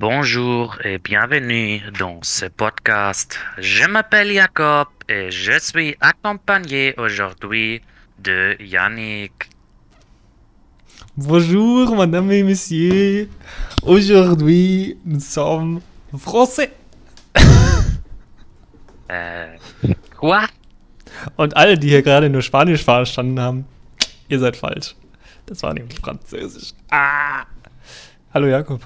Bonjour et bienvenue dans ce podcast. Je m'appelle Jacob et je suis accompagné aujourd'hui de Yannick. Bonjour, madame et messieurs. Aujourd'hui, nous sommes français. Äh, quoi? Und alle, die hier gerade nur Spanisch verstanden haben, ihr seid falsch. Das war nämlich Französisch. Ah. Hallo Jakob.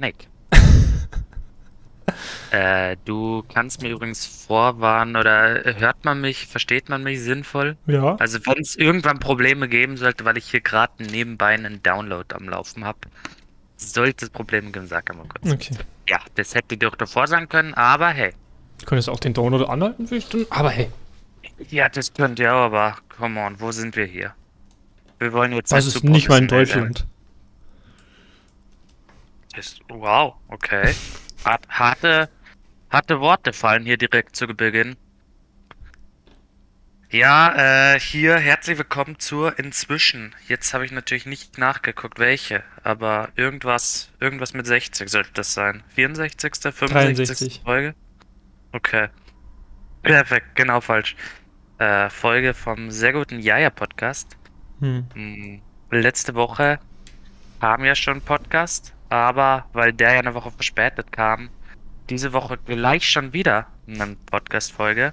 Yannick. äh, du kannst mir übrigens vorwarnen oder hört man mich, versteht man mich sinnvoll? Ja. Also wenn es irgendwann Probleme geben sollte, weil ich hier gerade nebenbei einen Download am Laufen habe, sollte es Probleme geben, sag einmal kurz. Okay. Ja, das hätte ich doch davor sagen können, aber hey. Du könntest auch den Download anhalten, will ich dann. Aber hey, Ja, das könnt ihr auch, aber come on, wo sind wir hier? Wir wollen jetzt das nicht ist nicht mal in Deutschland. sein. Das, wow, okay. Hart, harte, harte Worte fallen hier direkt zu Beginn. Ja, äh, hier herzlich willkommen zur Inzwischen. Jetzt habe ich natürlich nicht nachgeguckt, welche, aber irgendwas, irgendwas mit 60 sollte das sein. 64., 65. 63. Folge? Okay. Perfekt, genau falsch. Äh, Folge vom sehr guten Jaja-Podcast. Hm. Hm, Letzte Woche kam ja schon Podcast, aber weil der ja eine Woche verspätet kam, diese Woche gleich schon wieder eine Podcast-Folge. Ja,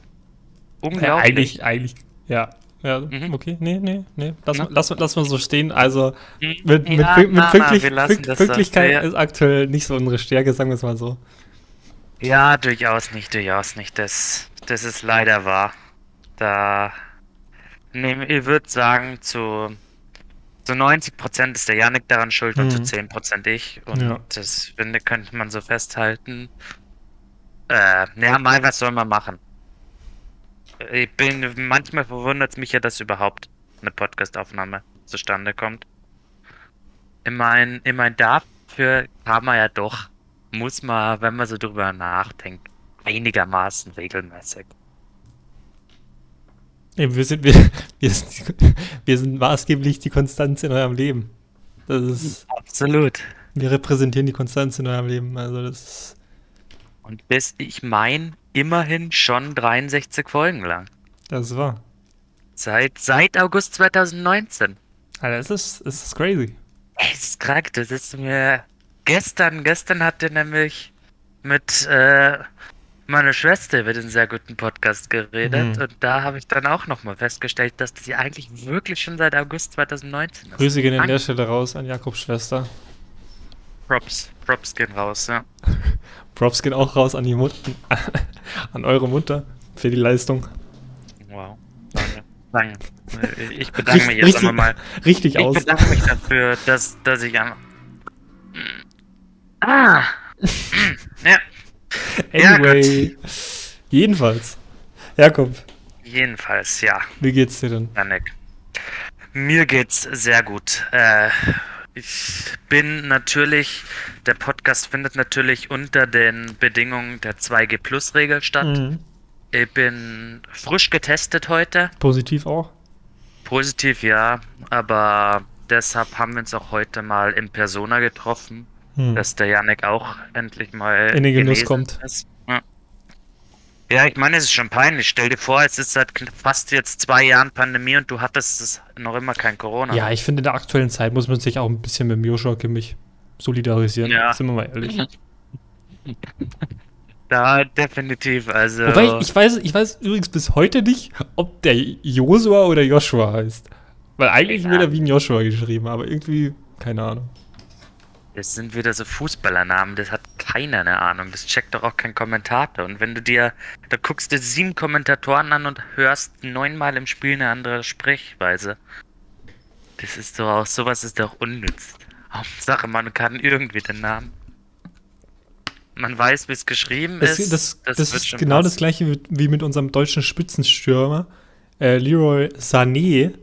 Unglaublich. eigentlich, eigentlich, ja. Ja, Mhm. okay, nee, nee, nee. Lass, mal- lass, lass mal so stehen. Also, Hm, mit, mit, ja, mit na, na, Pünktlich. Pünktlichkeit Ja, ist aktuell nicht so unsere Stärke, sagen wir es mal so. Ja, durchaus nicht, durchaus nicht. Das, das ist leider wahr. Da, nee, ich würde sagen, zu, zu 90% ist der Janik daran schuld und zu Mhm. 10% ich. Und Ja. das finde, könnte man so festhalten. Äh, ja, mal, was soll man machen? Ich bin, manchmal verwundert es mich ja, dass überhaupt eine Podcastaufnahme zustande kommt. Ich mein, dafür kann man ja doch, muss man, wenn man so drüber nachdenkt, einigermaßen regelmäßig. Eben, wir sind, wir, wir, sind, wir sind maßgeblich die Konstanz in eurem Leben. Das ist, Absolut. wir repräsentieren die Konstanz in eurem Leben. Also das ist, Und bis, ich mein, immerhin schon 63 Folgen lang. das wahr. Seit, seit August 2019. Alter, es ist, es ist crazy. Das ist krank, das ist mir gestern, gestern hatte nämlich mit äh, meiner Schwester über den sehr guten Podcast geredet Mhm. und da habe ich dann auch nochmal festgestellt, dass die eigentlich wirklich schon seit August 2019 ist. Grüße gehen an der Stelle raus an Jakobs Schwester. Props, Props gehen raus, ja. Props gehen auch raus an die Mutter, an eure Mutter für die Leistung. Wow. Danke. Danke. Ich bedanke mich jetzt Richtig- mal. Richtig Ich aus. bedanke mich dafür, dass, dass ich am. Ah! ja, Ja, Anyway. Jedenfalls. Jakob, jedenfalls, ja. wie geht's dir denn? Janik. Mir geht's sehr gut. Äh, ich bin natürlich, der Podcast findet natürlich unter den Bedingungen der 2G-Plus-Regel statt. Mhm. Ich bin frisch getestet heute. Positiv auch? Positiv ja, aber deshalb haben wir uns auch heute mal in Persona getroffen, Hm. dass der Janik auch endlich mal In den Genuss kommt. Ist. Ja. ja, ich meine, es ist schon peinlich. Stell dir vor, es ist seit fast jetzt zwei Jahren Pandemie und du hattest es noch immer kein Corona. Ja, ich finde, in der aktuellen Zeit muss man sich auch ein bisschen mit dem Joshua Kimmich solidarisieren. Ja. Sind wir mal ehrlich. Da definitiv, also. Wobei, ich weiß, ich weiß übrigens bis heute nicht, ob der Joshua oder Joshua heißt. Weil eigentlich Ja. wird er wie ein Joshua geschrieben, aber irgendwie, keine Ahnung. Das sind wieder so Fußballernamen, das hat keiner eine Ahnung. Das checkt doch auch kein Kommentator. Und wenn du dir, da guckst du sieben Kommentatoren an und hörst neunmal im Spiel eine andere Sprechweise. Das ist doch auch, sowas ist doch unnütz. Hauptsache, man kann irgendwie den Namen. Man weiß, wie es geschrieben Das, ist. das, das, wird ist genau das passen. gleiche wie, wie mit unserem deutschen Spitzenstürmer, äh, Leroy Sané.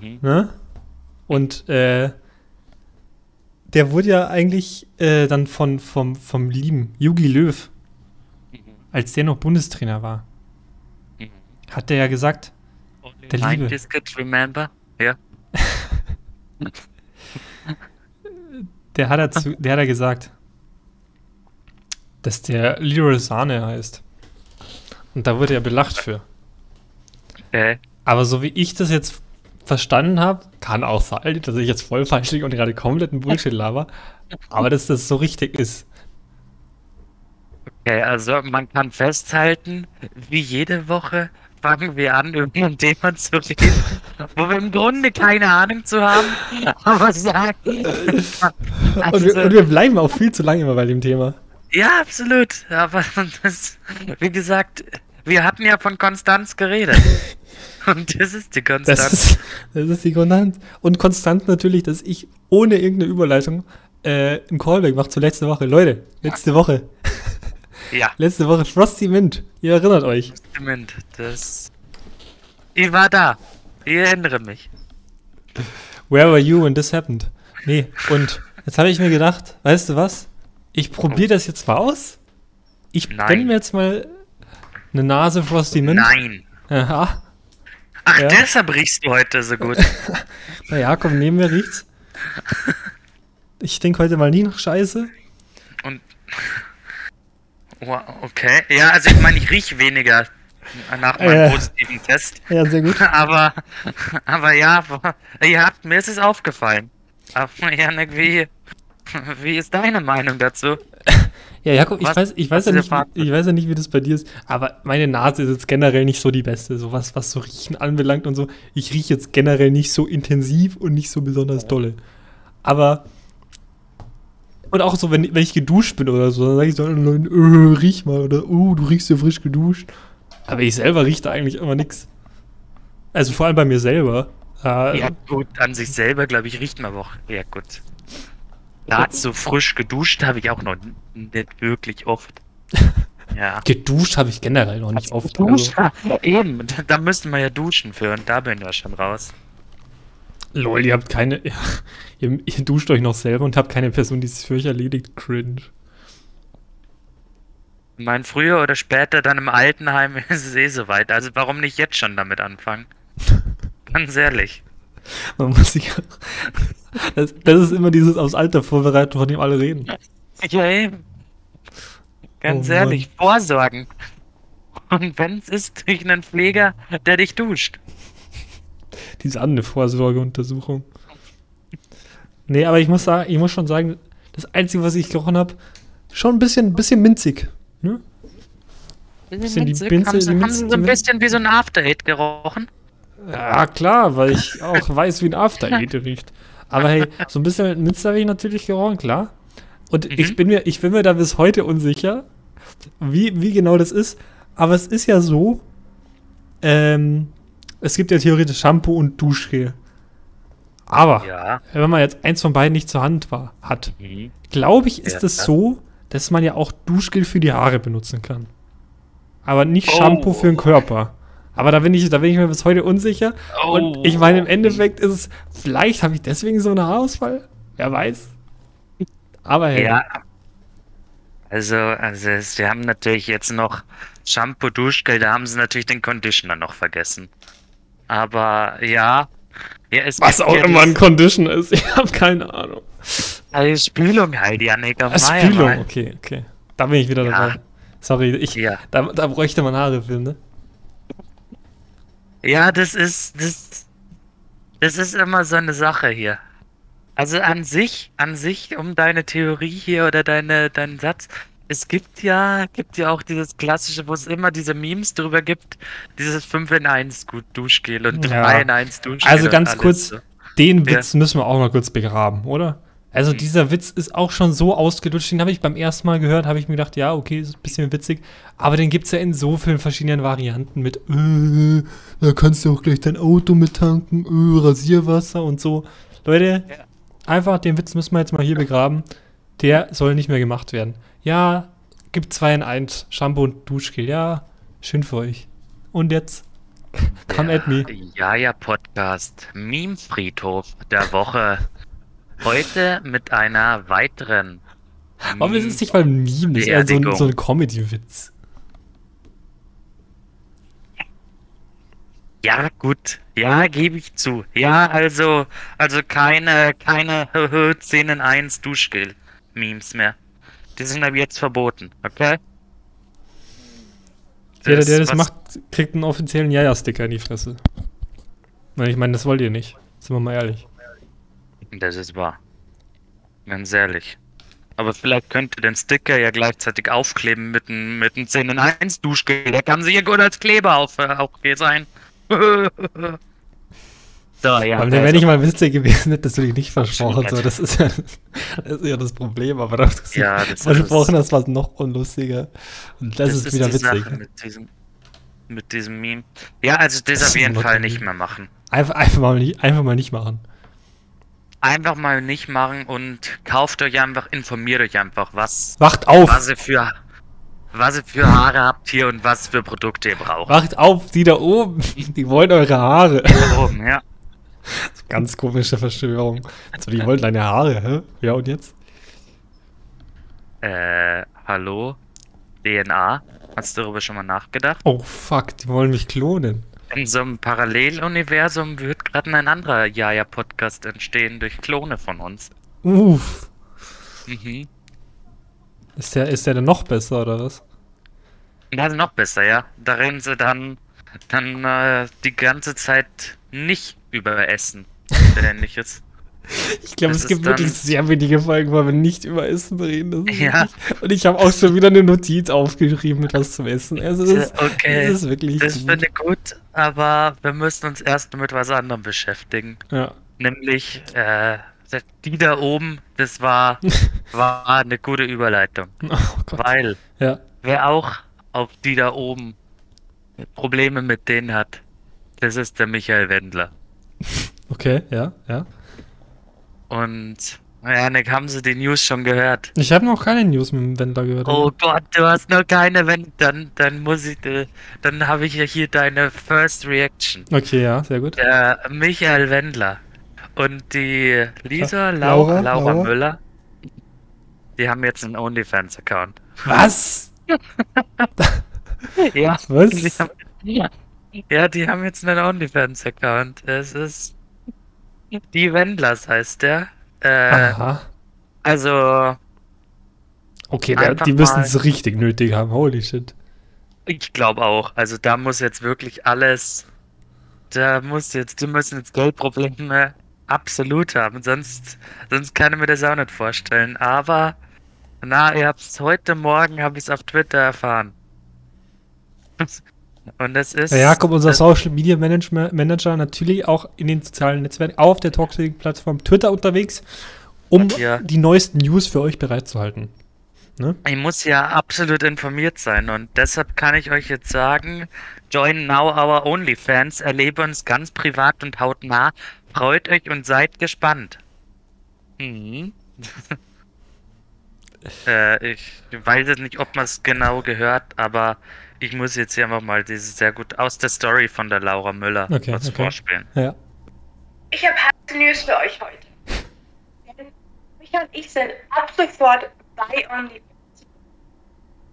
Mhm. Ne? Und äh, der wurde ja eigentlich äh, dann von, vom, vom lieben Jogi Löw, Mhm. als der noch Bundestrainer war, Mhm. hat der ja gesagt, Der Liebe. 90s kids remember? Ja. der hat, dazu, der hat ja gesagt, dass der Leroy Sahne heißt. Und da wurde er belacht für. Okay. Aber so wie ich das jetzt verstanden habe, kann auch sein, dass ich jetzt voll falsch liege und gerade kompletten Bullshit laber, aber dass das so richtig ist. Okay, also man kann festhalten, wie jede Woche fangen wir an, über ein Thema zu reden, wo wir im Grunde keine Ahnung zu haben, aber sagen. und, wir, und wir bleiben auch viel zu lange immer bei dem Thema. Ja, absolut. Aber das, wie gesagt, wir hatten ja von Konstanz geredet. Und das ist die Konstanz. Das ist, das ist die Konstanz. Und konstant natürlich, dass ich ohne irgendeine Überleitung äh, ein Callback mache zur letzten Woche. Leute, letzte Woche. Ja. Letzte Woche Frosty Mint. Ihr erinnert euch. Frosty Mint, das. Ich war da. Ich erinnere mich. Where were you when this happened? Nee, und jetzt habe ich mir gedacht, weißt du was? Ich probiere das jetzt mal aus. Ich Nein. mir jetzt mal eine Nase Frosty Mint. Nein. Aha. Ach, Ja. deshalb riechst du heute so gut. Naja, komm, neben mir riecht's. Ich denke heute mal nie nach Scheiße. Und. Wow, okay. Ja, also ich meine, ich rieche weniger nach meinem Äh. positiven Test. Ja, sehr gut. Aber, aber ja, ja, mir ist es aufgefallen. Aber Janik, wie, wie ist deine Meinung dazu? Ja, Jakob, ich weiß, ich weiß ja nicht, ich weiß ja nicht, wie das bei dir ist, aber meine Nase ist jetzt generell nicht so die beste, so was, was so Riechen anbelangt und so. Ich rieche jetzt generell nicht so intensiv und nicht so besonders dolle. Aber und auch so, wenn, wenn ich geduscht bin oder so, dann sage ich so anderen Leuten, äh, riech mal oder oh, du riechst ja frisch geduscht. Aber ich selber rieche da eigentlich immer nix. Also vor allem bei mir selber. Äh, Ja, gut, an sich selber, glaube ich, riecht man aber auch. Ja, gut. Dazu frisch geduscht habe ich auch noch nicht wirklich oft. Ja. Geduscht habe ich generell noch nicht oft. Duscht, Also, eben, da, da müsste man ja duschen für und da bin ich ja schon raus. lol, ihr habt keine. Ja, ihr, ihr duscht euch noch selber und habt keine Person, die sich für euch erledigt. Cringe. Ich meine, früher oder später dann im Altenheim ist es eh soweit. Also warum nicht jetzt schon damit anfangen? Ganz ehrlich. Man muss sich. Das, das ist immer dieses aufs Alter vorbereiten, von dem alle reden. Ja, eben. Ganz Oh Mann. ehrlich, vorsorgen. Und wenn es ist, durch einen Pfleger, der dich duscht. Diese andere Vorsorgeuntersuchung. Nee, aber ich muss sagen, ich muss schon sagen, das Einzige, was ich gerochen habe, schon ein bisschen, bisschen minzig. Ne? Bisschen die Minze, Minze- haben, sie, die haben Minze- sie so die ein bisschen wie so ein After-Hit gerochen? Ja, klar, weil ich auch weiß, wie ein After Eight riecht. Aber hey, so ein bisschen Minze habe ich natürlich gerochen, klar. Und Mhm. ich bin mir, ich bin mir da bis heute unsicher, wie, wie genau das ist. Aber es ist ja so, ähm, es gibt ja theoretisch Shampoo und Duschgel. Aber Ja. wenn man jetzt eins von beiden nicht zur Hand war, hat, Mhm. glaube ich, ist Ja. es so, dass man ja auch Duschgel für die Haare benutzen kann. Aber nicht Oh. Shampoo für den Körper. Aber da bin ich, da bin ich mir bis heute unsicher. Und Oh. ich meine, im Endeffekt ist es, vielleicht habe ich deswegen so einen Haarausfall. Wer weiß. Aber hey, Ja. Also, also wir haben natürlich jetzt noch Shampoo, Duschgel, da haben sie natürlich den Conditioner noch vergessen. Aber ja. ja was auch ja immer ein dieses- Condition ist, ich habe keine Ahnung. Also Spülung halt, Janik. Ah, Spülung, okay, okay. Da bin ich wieder Ja. dabei. Sorry, ich, da, da bräuchte man Haare für, ne? Ja, das ist, das, das ist immer so eine Sache hier. Also an sich, an sich, um deine Theorie hier oder deine, deinen Satz, es gibt ja, gibt ja auch dieses klassische, wo es immer diese Memes drüber gibt, dieses 5 in 1 gut Duschgel und Ja. 3 in 1 Duschgel. Also ganz kurz, so. den Ja. Witz müssen wir auch mal kurz begraben, oder? Also Mhm. dieser Witz ist auch schon so ausgelutscht, den habe ich beim ersten Mal gehört, habe ich mir gedacht, ja, okay, ist ein bisschen witzig, aber den gibt es ja in so vielen verschiedenen Varianten mit, äh, da kannst du auch gleich dein Auto mit tanken, äh, Rasierwasser und so. Leute, Ja. einfach den Witz müssen wir jetzt mal hier begraben, der soll nicht mehr gemacht werden. Ja, gibt zwei in eins, Shampoo und Duschgel, ja, schön für euch. Und jetzt, come Der at me. Jaja Podcast Meme Friedhof der Woche. Heute mit einer weiteren. Aber es ist nicht mal ein Meme, das ist eher so ein, so ein Comedy-Witz. Ja, gut. Ja, gebe ich zu. Ja, also, also keine, keine 10 in 1 Duschgel-Memes mehr. Die sind aber jetzt verboten, okay? Jeder, der das was- macht, kriegt einen offiziellen Jaja-Sticker in die Fresse. Weil ich meine, das wollt ihr nicht. Sind wir mal ehrlich. Das ist wahr. Ganz ehrlich. Aber vielleicht könnt ihr den Sticker ja gleichzeitig aufkleben mit einem mit einem 10 in 1 Duschgel. Der kann sicher gut als Kleber auf, äh, auch hier sein. so, ja. Aber wäre also- nicht mal witzig gewesen, hättest du dich nicht versprochen. So, das, ist ja, das ist ja das Problem. Aber dass du Ja, das ist- versprochen hast, was noch unlustiger. Und das, ist wieder die witzig. Mit diesem, mit diesem Meme. Ja, also das Das auf ist jeden Fall nicht mehr machen. Einfach, einfach, mal nicht, einfach mal nicht machen. Einfach mal nicht machen und kauft euch einfach, informiert euch einfach, was, Wacht auf! was ihr für was ihr für Haare habt hier und was für Produkte ihr braucht. Wacht auf, die da oben! Die wollen eure Haare. Da oben, ja. Ganz komische Verschwörung. Also, die wollen deine Haare, hä? Ja, und jetzt? Äh, hallo? DNA? Hast du darüber schon mal nachgedacht? Oh fuck, die wollen mich klonen. In so einem Paralleluniversum wird gerade ein anderer Jaja-Podcast entstehen durch Klone von uns. Uff. Mhm. Ist der, ist der denn noch besser, oder was? Ist noch besser, ja. Da reden sie dann, dann äh, die ganze Zeit nicht über Essen. oder ähnliches. Ich glaube, es gibt wirklich sehr wenige Folgen, wo wir nicht über Essen reden. Ja. wirklich- Und ich habe auch schon wieder eine Notiz aufgeschrieben mit was zum Essen. Also, das, ist- Okay, das ist wirklich Das gut. finde ich gut, aber wir müssen uns erst mit was anderem beschäftigen. Ja. Nämlich, äh, die da oben, das war, war eine gute Überleitung. Oh. Weil, Ja. wer auch auf die da oben Probleme mit denen hat, das ist der Michael Wendler. Okay, ja, ja. Und, Janik, haben Sie die News schon gehört? Ich habe noch keine News mit dem Wendler gehört. Oh Gott, du hast noch keine, wenn, dann, dann muss ich, äh, dann habe ich ja hier deine First Reaction. Okay, ja, sehr gut. Der Michael Wendler und die Lisa, Laura, Laura, Laura, Laura. Müller, die haben jetzt einen OnlyFans-Account. Was? Ja, Was? Die haben, ja. ja, die haben jetzt einen OnlyFans-Account. Es ist die Wendlers heißt der. Äh, Aha. also, Okay, Einfach die müssen es richtig nötig haben. Holy shit. ich glaube auch. Also, da muss jetzt wirklich alles. Da muss jetzt, die müssen jetzt Geldprobleme absolut haben. Sonst, sonst kann ich mir das auch nicht vorstellen. Aber, na, ihr habt es heute Morgen, habe ich es auf Twitter erfahren. Und das ist. Der Jakob, unser Social Media Management Manager, natürlich auch in den sozialen Netzwerken auf der Toxic-Plattform Twitter unterwegs, um Ja. die neuesten News für euch bereitzuhalten. Ne? Ich muss ja absolut informiert sein und deshalb kann ich euch jetzt sagen, join now our OnlyFans, erlebe uns ganz privat und hautnah, freut euch und seid gespannt. Mhm. äh, ich weiß jetzt nicht, ob man es genau gehört, aber ich muss jetzt hier einfach mal dieses sehr gut aus der Story von der Laura Müller Okay, was okay. vorspielen. Ja. Ich habe heiße News für euch heute. Micha und ich sind ab sofort bei OnlyFans.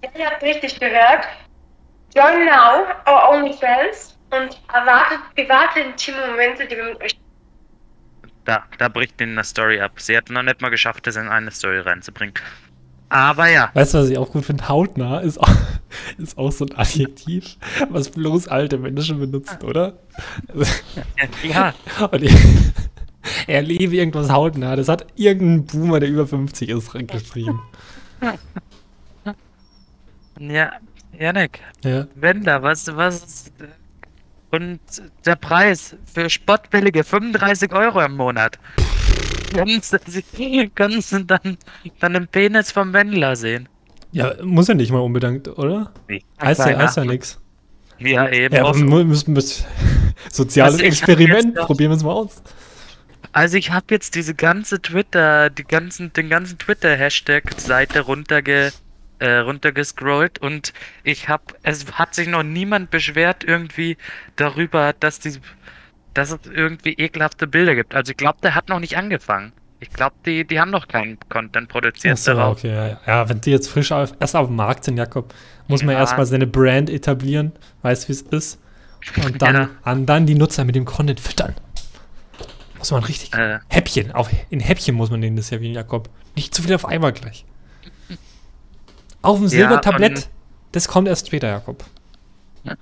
Ja, ihr habt richtig gehört. Join now our OnlyFans und erwartet private, intime Momente, die wir mit euch Da, da bricht ihnen eine Story ab. Sie hat noch nicht mal geschafft, das in eine Story reinzubringen. Aber ja, Weißt du, was ich auch gut finde? Hautnah ist auch, ist auch so ein Adjektiv, was bloß alte Menschen benutzen, oder? Ja, und ich, er liebe irgendwas hautnah. Das hat irgendein Boomer, der über 50 ist, geschrieben. ja, Janik, Ja. Wender, was, was ist, und der Preis für spottbillige 35 Euro im Monat. Kannst kannst du dann, dann den Penis vom Wendler sehen? ja, muss ja nicht mal unbedingt, oder? Wie? Heißt ja, heißt ja nix. Ja, eben. Ja, wir müssen müssen soziales Also Experiment, noch- probieren wir es mal aus. Also ich habe jetzt diese ganze Twitter, die ganzen, den ganzen Twitter-Hashtag-Seite runterge, äh, runtergescrollt und ich habe, es hat sich noch niemand beschwert irgendwie darüber, dass die, dass es irgendwie ekelhafte Bilder gibt. Also ich glaube, der hat noch nicht angefangen. Ich glaube, die, die haben noch keinen Content produziert Achso, darauf. okay, ja, ja. ja, wenn die jetzt frisch auf, erst auf dem Markt sind, Jakob, muss man Ja. erstmal seine Brand etablieren, weiß wie es ist. Und dann, Ja. und dann die Nutzer mit dem Content füttern. Muss man richtig. Äh, Häppchen. Auf, in Häppchen muss man denen das servieren, Jakob. Nicht zu viel auf einmal gleich. Auf dem Ja, Silbertablett. Das kommt erst später, Jakob. Ja,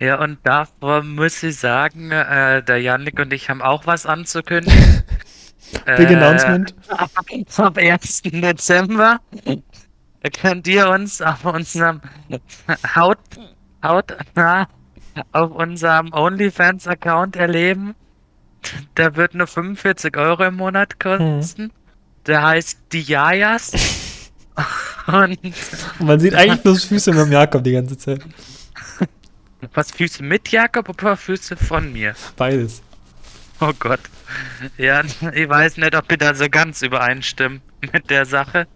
und davor muss ich sagen, äh, der Janik und ich haben auch was anzukündigen. Big Äh, Announcement. Am 1. Dezember könnt ihr uns auf unserem Haut, Haut, na, auf unserem OnlyFans-Account erleben. Der wird nur 45 Euro im Monat kosten. Der heißt die Jajas. Und Und man sieht eigentlich bloß Füße mit dem Jakob die ganze Zeit. Was Füße mit Jakob oder Füße von mir? Beides. Oh Gott. Ja, ich weiß nicht, ob wir da so ganz übereinstimmen mit der Sache.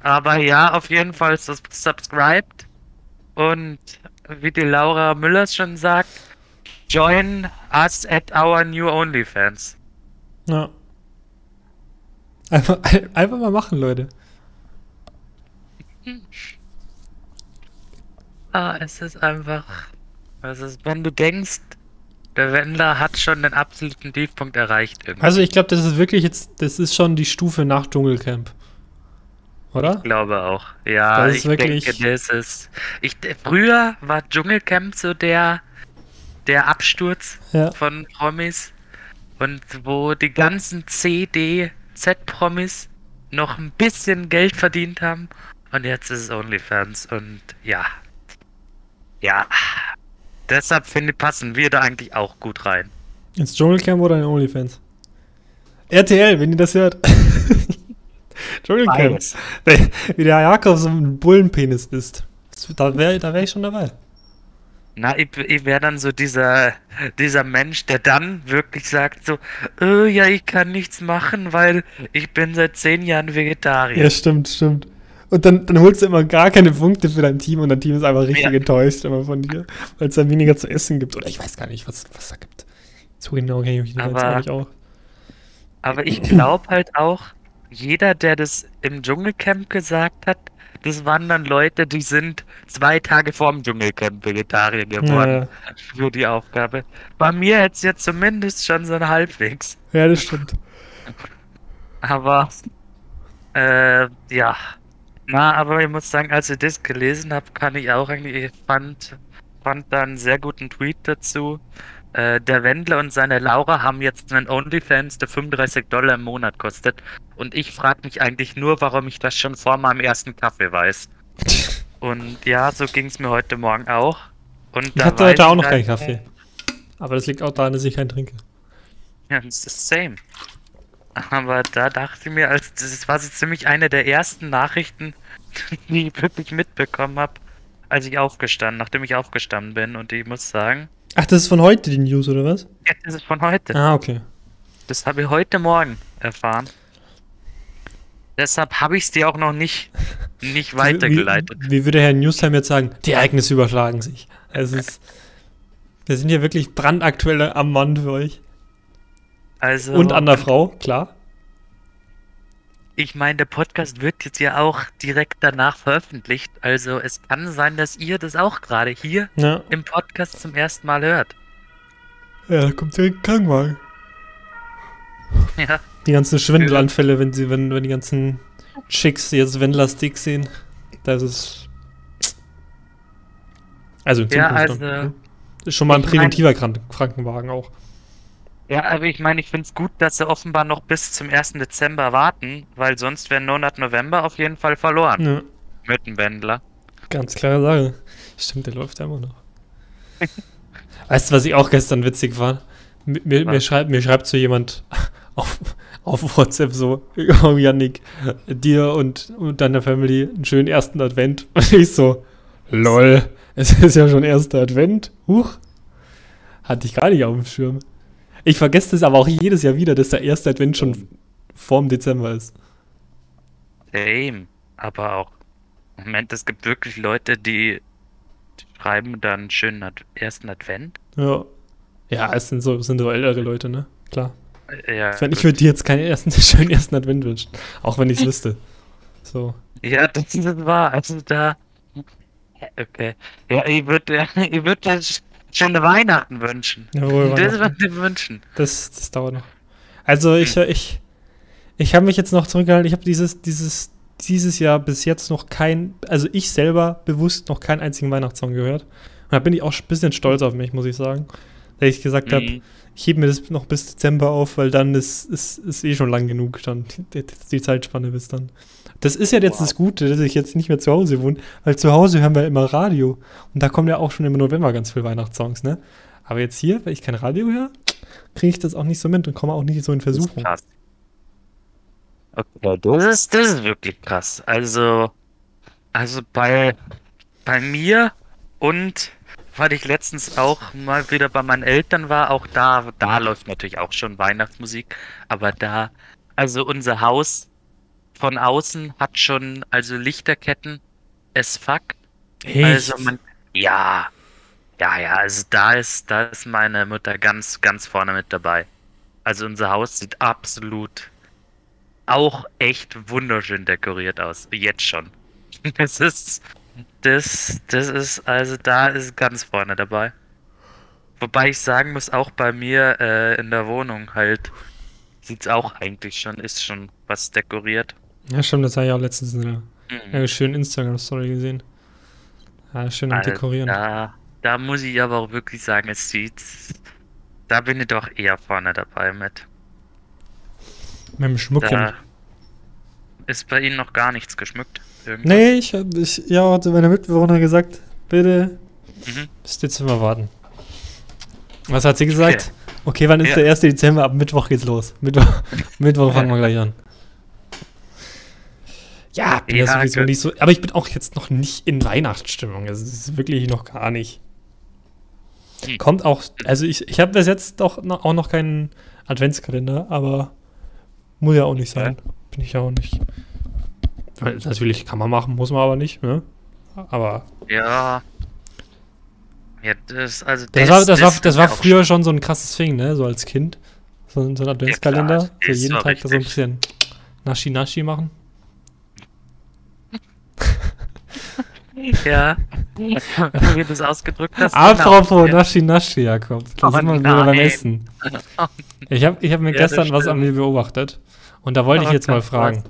Aber ja, auf jeden Fall subscribed. Und wie die Laura Müllers schon sagt, join us at our new OnlyFans. Ja. Einfach, einfach mal machen, Leute. Ah, es ist einfach. Es ist, wenn du denkst, der Wendler hat schon den absoluten Tiefpunkt erreicht. Irgendwie. Also ich glaube, das ist wirklich jetzt, das ist schon die Stufe nach Dschungelcamp. Oder? Ich glaube auch. Ja, Das ist ich wirklich- denke, das ist. Ich, früher war Dschungelcamp so der, der Absturz Ja. von Promis. Und wo die ganzen CD, Z-Promis noch ein bisschen Geld verdient haben. Und jetzt ist es OnlyFans. Und ja. Ja. Deshalb finde ich, passen wir da eigentlich auch gut rein. Ins Dschungelcamp oder in OnlyFans? RTL, wenn ihr das hört. Dschungelcamp. Wie der Jakob so ein Bullenpenis ist. Da wäre da wär ich schon dabei. Na, ich, ich wäre dann so dieser, dieser Mensch, der dann wirklich sagt so, äh, ja, ich kann nichts machen, weil ich bin seit zehn Jahren Vegetarier. Ja, stimmt, stimmt. Und dann, dann holst du immer gar keine Punkte für dein Team und dein Team ist einfach richtig Ja. enttäuscht immer von dir, weil es dann weniger zu essen gibt. Oder ich weiß gar nicht, was was da gibt. So genau kenne ich mich jetzt Aber- eigentlich auch. Aber ich glaube halt auch, jeder, der das im Dschungelcamp gesagt hat, das waren dann Leute, die sind zwei Tage vorm Dschungelcamp Vegetarier geworden Ja, für die Aufgabe. Bei mir jetzt jetzt zumindest schon so ein halbwegs. ja, das stimmt. Aber, äh, ja. Na, aber ich muss sagen, als ich das gelesen habe, kann ich auch eigentlich, ich fand, fand da einen sehr guten Tweet dazu. Äh, der Wendler und seine Laura haben jetzt einen OnlyFans, der 35 Dollar im Monat kostet. Und ich frage mich eigentlich nur, warum ich das schon vor meinem ersten Kaffee weiß. Und ja, so ging es mir heute Morgen auch. Und Ich hatte heute auch noch halt- keinen Kaffee. Aber das liegt auch daran, dass ich keinen trinke. Ja, das ist same. Aber da dachte ich mir, als das war so ziemlich eine der ersten Nachrichten, ich wirklich mitbekommen habe, als ich aufgestanden, nachdem ich aufgestanden bin. Und ich muss sagen, Ach, das ist von heute die News, oder was? ja, das ist von heute. Ah, okay. Das habe ich heute Morgen erfahren. Deshalb habe ich es dir auch noch nicht, nicht weitergeleitet. Wie, wie würde Herr Newstime jetzt sagen? Die Ereignisse überschlagen sich. Es ist. Wir sind hier wirklich brandaktuell am Mann für euch. Also, Und an der Frau, klar. Ich meine, der Podcast wird jetzt ja auch direkt danach veröffentlicht. Also es kann sein, dass ihr das auch gerade hier Ja, im Podcast zum ersten Mal hört. ja da kommt direkt ein Krankenwagen. Ja. Die ganzen Schwindelanfälle, wenn sie, wenn, wenn die ganzen Chicks jetzt Wendler-Stick sehen. Das ist. Also in Ja, also, ne? Ist schon mal ein mein- präventiver Kran Krankenwagen auch. Ja, aber ich meine, ich finde es gut, dass sie offenbar noch bis zum 1. Dezember warten, weil sonst wäre Monat November auf jeden Fall verloren Ja, mit dem Wendler. ganz klare Sache. Stimmt, der läuft ja immer noch. weißt du, was ich auch gestern witzig war? Mir, mir, mir, schreibt, mir schreibt so jemand auf, auf WhatsApp so, oh Yannick, dir und, und deiner Family einen schönen ersten Advent. Und ich so, lol, es ist ja schon erster Advent. Huch. Hatte ich gar nicht auf dem Schirm. Ich vergesse das aber auch jedes Jahr wieder, dass der erste Advent schon vorm Dezember ist. Same. Aber auch, Moment, es gibt wirklich Leute, die, schreiben dann einen schönen Ad ersten Advent. Ja. Ja, es sind so, es sind so ältere Leute, ne? Klar. Äh, Ja, Ich, mein, ich würde dir jetzt keinen ersten, schönen ersten Advent wünschen. Auch wenn ich es wüsste. So. ja, das ist wahr. Also da, Okay. Ja, ich würde ich würd das schöne Weihnachten wünschen. Jawohl, Das Weihnachten. ich wünschen. Das, das dauert noch. Also ich, Hm. ich, ich habe mich jetzt noch zurückgehalten. Ich habe dieses, dieses, dieses Jahr bis jetzt noch kein, also ich selber bewusst noch keinen einzigen Weihnachtssong gehört. Und da bin ich auch ein bisschen stolz auf mich, muss ich sagen. Dass ich gesagt habe, Mhm. ich hebe mir das noch bis Dezember auf, weil dann ist, ist, ist eh schon lang genug dann die, die Zeitspanne bis dann. Das ist ja jetzt Wow. das Gute, dass ich jetzt nicht mehr zu Hause wohne, weil zu Hause hören wir immer Radio. Und da kommen ja auch schon im November ganz viele Weihnachtssongs, ne? Aber jetzt hier, weil ich kein Radio höre, kriege ich das auch nicht so mit und komme auch nicht so in Das ist Versuchung. krass. Okay, das ist, das ist wirklich krass. Also, also bei, bei mir und weil ich letztens auch mal wieder bei meinen Eltern war, auch da, da läuft natürlich auch schon Weihnachtsmusik, aber da, also unser Haus von außen hat schon, also Lichterketten as fuck. Also man, ja, ja, ja, also da ist, da ist meine Mutter ganz, ganz vorne mit dabei. Also unser Haus sieht absolut auch echt wunderschön dekoriert aus. Jetzt schon. Das ist, das, das ist, also da ist ganz vorne dabei. Wobei ich sagen muss, auch bei mir äh, in der Wohnung halt sieht's auch eigentlich schon, ist schon was dekoriert. Ja, stimmt, das habe ich auch letztens in einer Mhm. einer schönen Instagram-Story gesehen. Ja, schön am Also Dekorieren. Da, da muss ich aber auch wirklich sagen, es sieht. Da bin ich doch eher vorne dabei mit. Mit dem Schmuckchen. Da ist bei Ihnen noch gar nichts geschmückt. Irgendwas? Nee, ich, hab- ich ja, hatte meiner Mitbewohner gesagt, bitte Mhm. Dezember warten. Was hat sie gesagt? Okay, wann ist Ja. der 1. Dezember? Ab Mittwoch geht's los. Mittwoch, Mittwoch fangen wir gleich an. Ja, bin ja, Ja, sowieso gut. nicht so. Aber ich bin auch jetzt noch nicht in Weihnachtsstimmung. Also es ist wirklich noch gar nicht. Hm. Kommt auch, also ich, ich habe bis jetzt doch noch, auch noch keinen Adventskalender, aber muss ja auch nicht sein. Bin ich ja auch nicht. Natürlich kann man machen, muss man aber nicht, ne? Aber Ja. Ja, das, also das, war, das, war, das das war früher schon so ein krasses Ding, ne? So als Kind. So, ein- so ein Adventskalender. klar, so jeden Tag da so ein richtig. bisschen Naschi-Naschi machen. Ja. Wie du das ausgedrückt hast. Apropos genau. Naschi-Naschi, Jakob. Da Oh sind wir wieder beim. Essen. Ich habe ich hab mir Ja, gestern was an mir beobachtet. Und da wollte ich Oh jetzt mal fragen,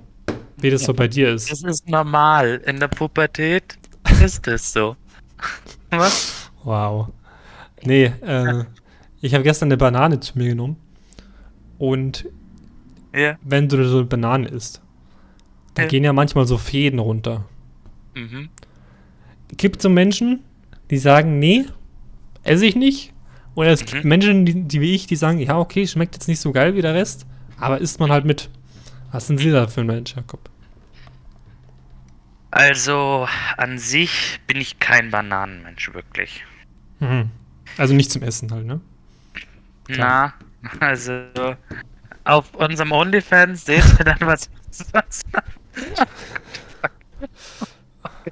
wie das so bei dir ist. Das ist normal. In der Pubertät ist es so. Was? Wow. Nee, äh, ich habe gestern eine Banane zu mir genommen. Und Ja. wenn du so eine Banane isst, da Ja. gehen ja manchmal so Fäden runter. Mhm. Gibt so Menschen, die sagen, nee, esse ich nicht. Oder es gibt Mhm. Menschen, die, die wie ich, die sagen, ja, okay, schmeckt jetzt nicht so geil wie der Rest, aber isst man halt mit. Was sind Sie da für ein Mensch, Jakob? Also, an sich bin ich kein Bananenmensch, wirklich. Mhm. Also nicht zum Essen halt, ne? Na, also, auf unserem OnlyFans seht ihr dann was. was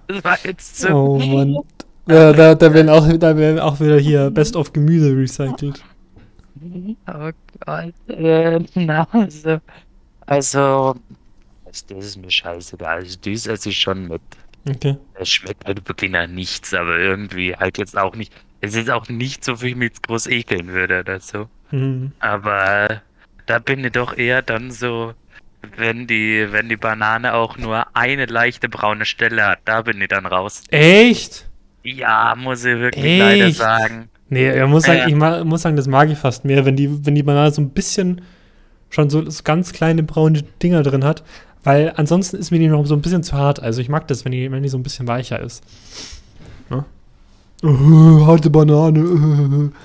das war jetzt so. Oh Mann. Ja, da, da, werden auch, da werden auch wieder hier Best of Gemüse recycelt. Oh Gott. Äh, na, also. Also. Das ist mir scheißegal. Also, dies esse ich schon mit. Okay. Es schmeckt halt wirklich nach nichts, aber irgendwie halt jetzt auch nicht. Es ist auch nicht so, wie ich mich jetzt groß ekeln würde oder so. Mhm. Aber da bin ich doch eher dann so, wenn die, wenn die Banane auch nur eine leichte braune Stelle hat, da bin ich dann raus. Echt? Ja, muss ich wirklich leider Echt? sagen. Nee, er muss sagen, Ja. ich ma muss sagen, das mag ich fast mehr, wenn die, wenn die Banane so ein bisschen schon so, so ganz kleine braune Dinger drin hat. Weil ansonsten ist mir die noch so ein bisschen zu hart. Also ich mag das, wenn die, wenn die so ein bisschen weicher ist. Ne? Äh, harte Banane. äh.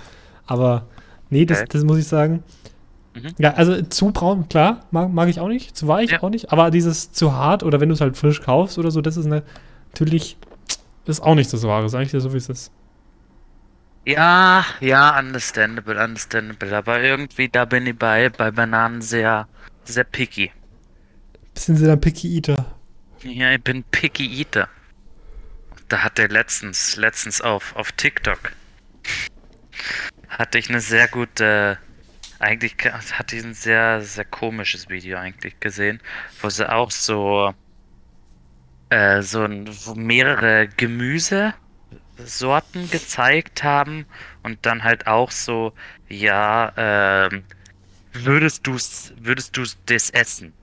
Aber nee, das, das muss ich sagen. Mhm. Ja, also zu braun, klar, mag, mag ich auch nicht. Zu weich Ja. auch nicht. Aber dieses zu hart oder wenn du es halt frisch kaufst oder so, das ist eine, natürlich ist auch nicht das Wahre, sag ich dir so, wie es ist. Ja, ja, understandable, understandable. Aber irgendwie, da bin ich bei, bei Bananen sehr, sehr picky. Bisschen sehr Picky Eater. Ja, ich bin Picky Eater. Da hat er letztens, letztens auf, auf TikTok hatte ich eine sehr gute, eigentlich hatte ich ein sehr, sehr komisches Video eigentlich gesehen, wo sie auch so, äh, so ein, mehrere Gemüse Sorten gezeigt haben und dann halt auch so, ja, ähm, würdest du's, würdest du das essen?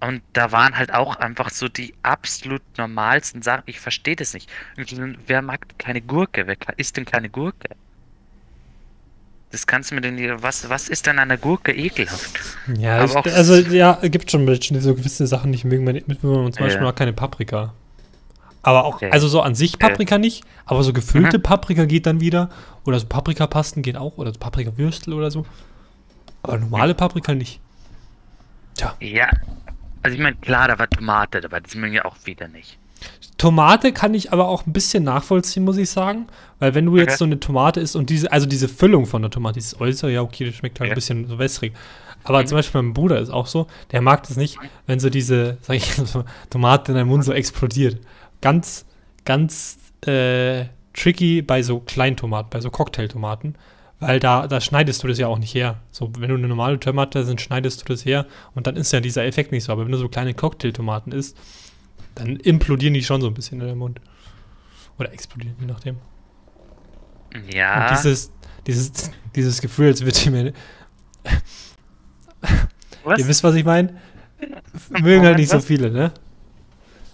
Und da waren halt auch einfach so die absolut normalsten Sachen. Ich verstehe das nicht. Wer mag keine Gurke? Wer isst denn keine Gurke? Das kannst du mir denn. Was, was ist denn an der Gurke ekelhaft? Ja, ich, also ja, es gibt schon Menschen, die so gewisse Sachen nicht mögen. Mit zum Beispiel ja. keine Paprika. Aber auch, okay. also so an sich Paprika okay. nicht, aber so gefüllte mhm. Paprika geht dann wieder. Oder so Paprikapasten geht auch. Oder so Paprikawürstel oder so. Aber normale Paprika nicht. Tja. Ja. Also ich meine, klar, da war Tomate dabei, das mögen ja auch wieder nicht. Tomate kann ich aber auch ein bisschen nachvollziehen, muss ich sagen. Weil wenn du jetzt so eine Tomate isst und diese, also diese Füllung von der Tomate, dieses Äußere, ja, okay, das schmeckt halt ja. ein bisschen so wässrig. Aber mhm. zum Beispiel mein Bruder ist auch so, der mag das nicht, wenn so diese, sag ich so, Tomate in deinem Mund so explodiert. Ganz, ganz äh, tricky bei so Kleintomaten, bei so Cocktailtomaten. Weil da, da schneidest du das ja auch nicht her. So, wenn du eine normale Tomate hast, schneidest du das her und dann ist ja dieser Effekt nicht so. Aber wenn du so kleine Cocktailtomaten isst, dann implodieren die schon so ein bisschen in der Mund. Oder explodieren, je nachdem. Ja. Und dieses, dieses, dieses Gefühl, als würde ich mir. Was? Ihr wisst, was ich meine? Mögen halt nicht so viele, ne?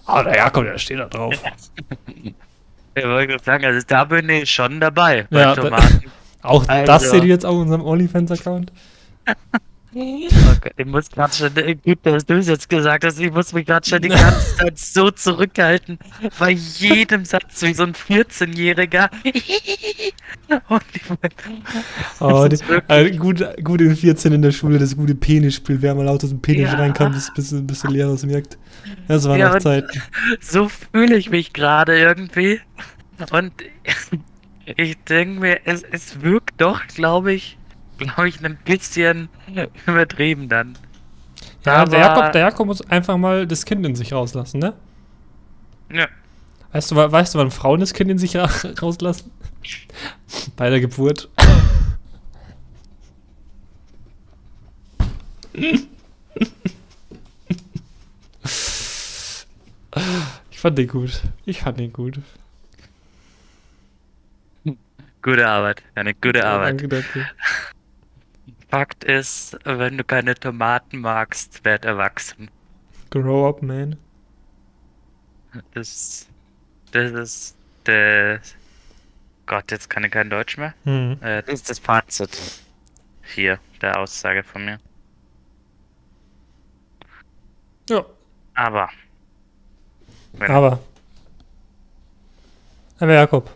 Ah, der Jakob, der steht da drauf. Ich wollte sagen, also da bin ich schon dabei. Bei ja, Tomaten. auch also. das seht ihr jetzt auf unserem OnlyFans-Account. Okay, ich muss gerade schon, äh, gut, dass du es jetzt gesagt hast, ich muss mich gerade schon die ganze Zeit so zurückhalten, bei jedem Satz wie so ein 14-Jähriger. oh, die, also gut, gut in 14 in der Schule, das gute Penisspiel, wer mal laut aus dem Penis ja. reinkam, bis, bis, bis der Lehrer es merkt. Das war ja, noch Zeit. So fühle ich mich gerade irgendwie. Und ich denke mir, es, es wirkt doch, glaube ich, glaube ich, ein bisschen übertrieben dann. Ja, Aber der Jakob, der Jakob muss einfach mal das Kind in sich rauslassen, ne? Ja. Weißt du, weißt du, wann Frauen das Kind in sich rauslassen? Bei der Geburt. Ich fand den gut. Ich fand den gut. Gute Arbeit. Eine gute Arbeit. Ja, danke, danke. Fakt ist, wenn du keine Tomaten magst, werd erwachsen. Grow up, man. Das, das ist der. Gott, jetzt kann ich kein Deutsch mehr. Mhm. Äh, das ist das Fazit. Hier, der Aussage von mir. Ja. Aber. Aber. Aber Jakob.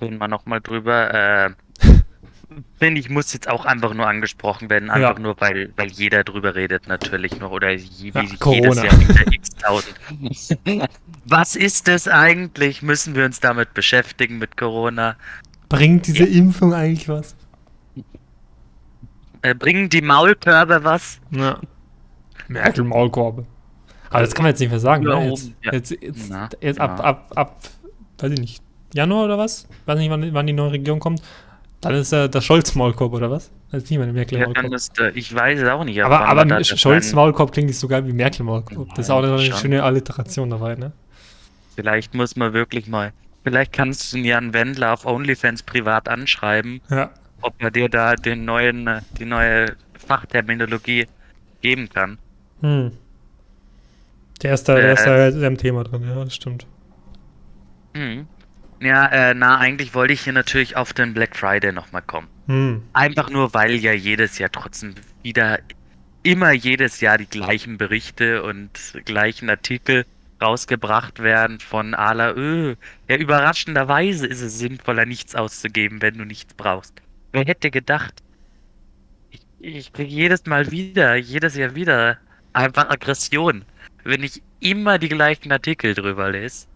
Reden wir nochmal drüber. Äh, finde ich, muss jetzt auch einfach nur angesprochen werden, einfach ja. nur, weil, weil jeder drüber redet natürlich noch oder wie ja, jedes Jahr wieder. Was ist das eigentlich? Müssen wir uns damit beschäftigen mit Corona? Bringt diese ja. Impfung eigentlich was? Äh, bringen die Maulkörbe was? Ja. Merkel Maulkorbe. Aber das kann man jetzt nicht mehr sagen, ne? Jetzt, jetzt, jetzt, Na, jetzt ab, ab, ab, weiß ich nicht, Januar oder was? Weiß nicht, wann, wann die neue Regierung kommt. Dann ist er der Scholz-Maulkorb, oder was? Das ist der Merkel-Maulkorb. Ja, ich weiß es auch nicht. Aber, aber, aber Scholz-Maulkorb klingt nicht so geil wie Merkel-Maulkorb. Das ist auch eine schon. schöne Alliteration dabei, ne? Vielleicht muss man wirklich mal. Vielleicht kannst du Jan Wendler auf OnlyFans privat anschreiben, ja. ob er dir da den neuen, die neue Fachterminologie geben kann. Hm. Der ist da, äh, der ist da äh, im Thema drin, ja, das stimmt. Hm. Ja, äh, na, eigentlich wollte ich hier natürlich auf den Black Friday nochmal kommen. Hm. Einfach nur, weil ja jedes Jahr trotzdem wieder immer jedes Jahr die gleichen Berichte und gleichen Artikel rausgebracht werden von Ala, öh, ja, überraschenderweise ist es sinnvoller, nichts auszugeben, wenn du nichts brauchst. Wer hätte gedacht? Ich, ich kriege jedes Mal wieder, jedes Jahr wieder einfach Aggression, wenn ich immer die gleichen Artikel drüber lese.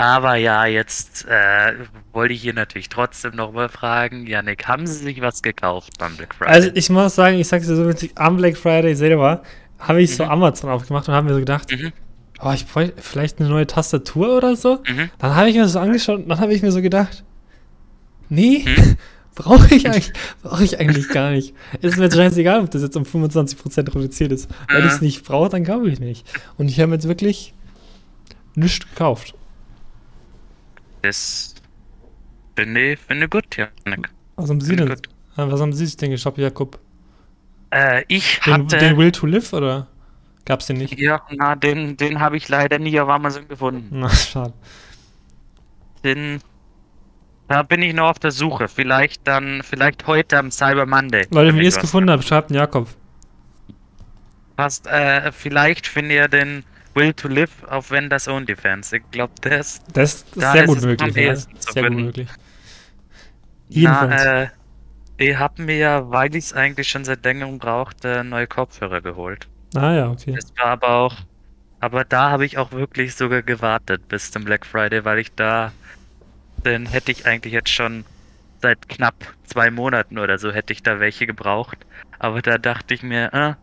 Aber ja, jetzt äh, wollte ich hier natürlich trotzdem nochmal fragen, Janik, haben Sie sich was gekauft beim Black Friday? Also ich muss sagen, ich sag's dir so, am Black Friday selber habe ich mhm. so Amazon aufgemacht und habe mir so gedacht, mhm. oh, ich bräuchte vielleicht eine neue Tastatur oder so. Mhm. Dann habe ich mir das so angeschaut und dann habe ich mir so gedacht, nee, mhm. brauche ich, eigentlich, ich eigentlich gar nicht. Ist mir jetzt scheißegal, ob das jetzt um 25% reduziert ist. Wenn ich es nicht brauche, dann kaufe ich nicht. Und ich habe jetzt wirklich nichts gekauft. Das finde ich, finde ich gut, Janik. Was haben Sie denn? gut. Ah, Was haben Sie sich denn geshoppt, Jakob? Äh, ich Den, hatte. den Will to Live oder gab's den nicht? ja, na, den, den habe ich leider nie auf Amazon gefunden. Na, schade. Den. Da bin ich noch auf der Suche. Vielleicht dann, vielleicht heute am Cyber Monday. Leute, wenn ihr ich es gefunden habt, schreibt einen Jakob. Passt, äh, vielleicht findet ihr den Will to Live auf Vendors OnlyFans. Ich glaube, das. Das, das ist Da sehr ist gut möglich. Ja. Sehr gut möglich. Jedenfalls. Na, äh, ich habe mir, weil ich es eigentlich schon seit längerem brauchte, neue Kopfhörer geholt. ah ja, okay. Das war aber auch. Aber da habe ich auch wirklich sogar gewartet bis zum Black Friday, weil ich da. Den hätte ich eigentlich jetzt schon seit knapp zwei Monaten oder so hätte ich da welche gebraucht. Aber da dachte ich mir, äh,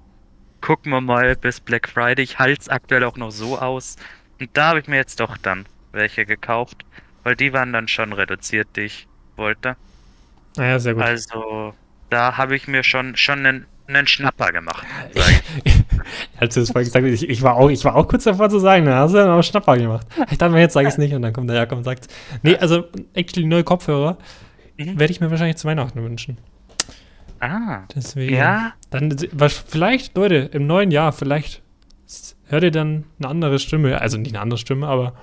gucken wir mal bis Black Friday. Ich halte es aktuell auch noch so aus. Und da habe ich mir jetzt doch dann welche gekauft, weil die waren dann schon reduziert, die ich wollte. Naja, sehr gut. Also, da habe ich mir schon, schon einen, einen Schnapper gemacht. Als du es vorhin gesagt hast, ich, ich, war auch, ich war auch kurz davor zu sagen, da hast du dann auch Schnapper gemacht. Ich dachte mir, jetzt sage ich es nicht und dann kommt der Jakob und sagt Nee, also actually neue Kopfhörer Mhm. werde ich mir wahrscheinlich zu Weihnachten wünschen. Ah, Deswegen. ja, Dann was, vielleicht, Leute, im neuen Jahr, vielleicht hört ihr dann eine andere Stimme. Also nicht eine andere Stimme, aber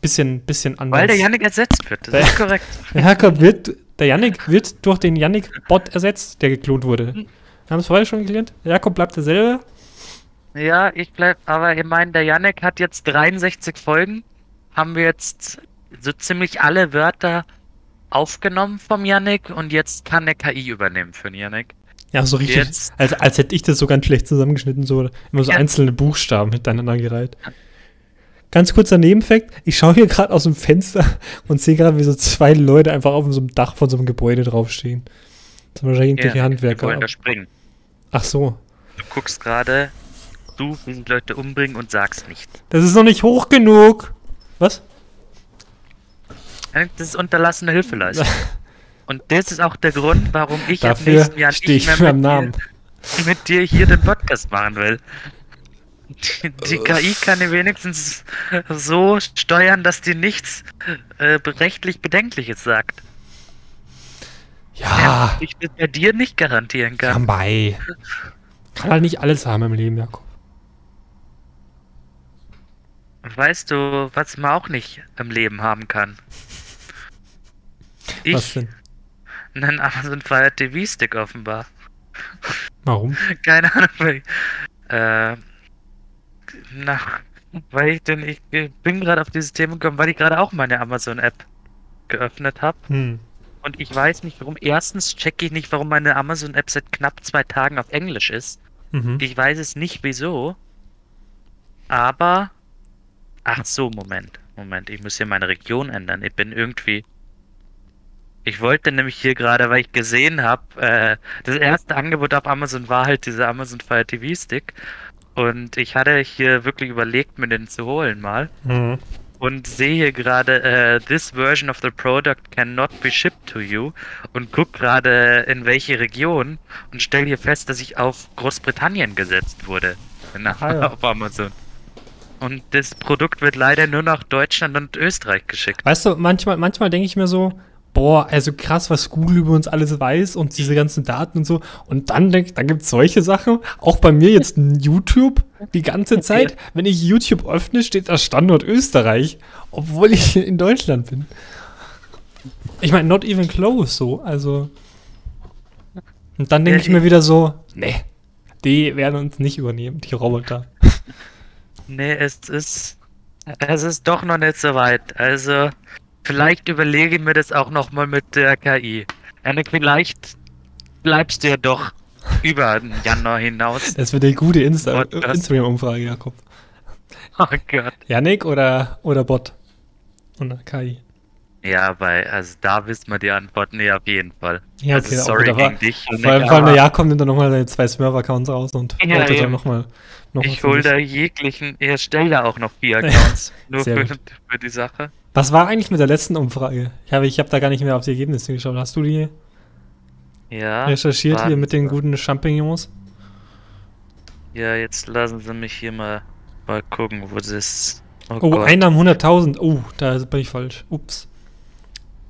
bisschen, bisschen anders. weil der Yannick ersetzt wird. Das Der- ist korrekt. Der Jakob wird, der Yannick wird durch den Yannick-Bot ersetzt, der geklont wurde. Mhm. Wir haben es vorher schon. Der Jakob bleibt derselbe. Ja, ich bleib, aber ich meine, der Yannick hat jetzt 63 Folgen. Haben wir jetzt so ziemlich alle Wörter aufgenommen vom Yannick und jetzt kann der KI übernehmen für den Yannick. Ja, so richtig. Jetzt- Als, als hätte ich das so ganz schlecht zusammengeschnitten, so immer so Ja. einzelne Buchstaben hintereinander gereiht. Ganz kurzer Nebenfakt, ich schaue hier gerade aus dem Fenster und sehe gerade, wie so zwei Leute einfach auf so einem Dach von so einem Gebäude draufstehen. Das sind wahrscheinlich irgendwelche Wir Handwerker. wollen da springen. Ach so. Du guckst gerade, du willst Leute umbringen und sagst nicht. Das ist noch nicht hoch genug. Was? Das ist unterlassene Hilfeleistung. Und das ist auch der Grund, warum ich ab Dafür nächsten Jahr nicht mehr mit Namen. dir, mit dir hier den Podcast machen will. Die, die KI kann dir wenigstens so steuern, dass die nichts äh, rechtlich Bedenkliches sagt. Ja, Ich das bei dir nicht garantieren kann. kann bei. Kann halt nicht alles haben im Leben, Jakob. Weißt du, was man auch nicht im Leben haben kann? Was Ich denn? einen Amazon Fire TV Stick offenbar. Warum? Keine Ahnung, weil ich, äh, na, weil ich denn, ich bin gerade auf dieses Thema gekommen, weil ich gerade auch meine Amazon App geöffnet habe Hm. und ich weiß nicht warum. Erstens checke ich nicht, warum meine Amazon App seit knapp zwei Tagen auf Englisch ist. Mhm. Ich weiß es nicht wieso, aber, ach so, Moment, Moment, ich muss hier meine Region ändern. Ich bin irgendwie, ich wollte nämlich hier gerade, weil ich gesehen habe, äh, das erste Angebot auf Amazon war halt dieser Amazon Fire TV Stick. Und ich hatte hier wirklich überlegt, mir den zu holen mal. Mhm. Und sehe hier gerade, äh, this version of the product cannot be shipped to you. Und guck gerade, in welche Region. Und stelle hier fest, dass ich auf Großbritannien gesetzt wurde. Nach, Ah, ja. Auf Amazon. Und das Produkt wird leider nur nach Deutschland und Österreich geschickt. Weißt du, manchmal, manchmal denke ich mir so, boah, also krass, was Google über uns alles weiß und diese ganzen Daten und so. Und dann denk, dann gibt es solche Sachen. Auch bei mir jetzt YouTube die ganze Zeit. Wenn ich YouTube öffne, steht da Standort Österreich, obwohl ich in Deutschland bin. Ich meine, not even close so. Also. Und dann denke ich mir wieder so, nee, die werden uns nicht übernehmen, die Roboter. Nee, es ist. Es ist doch noch nicht so weit. Also, vielleicht überlege ich mir das auch nochmal mit der KI. Janik, vielleicht bleibst du ja doch über den Januar hinaus. Das wird eine gute Insta Podcast. Instagram-Umfrage, Jakob. Oh Gott. Yannick oder, oder Bot? Oder KI? Ja, bei, also da wissen wir die Antworten nee, auf jeden Fall. Ja, also okay, auch sorry gegen dich. Janik, Vor allem, der Jakob nimmt dann nochmal seine zwei Smurf-Accounts raus und Ja, votet dann nochmal. Noch ich hol da jeglichen, ich erstelle da auch noch vier Accounts. nur für, für die Sache. Was war eigentlich mit der letzten Umfrage? Ich habe ich hab da gar nicht mehr auf die Ergebnisse geschaut. Hast du die Ja. recherchiert hier mit den guten Champignons? Ja, jetzt lassen Sie mich hier mal, mal gucken, wo das. Oh, Gott. einer am 100.000. Oh, da bin ich falsch. Ups.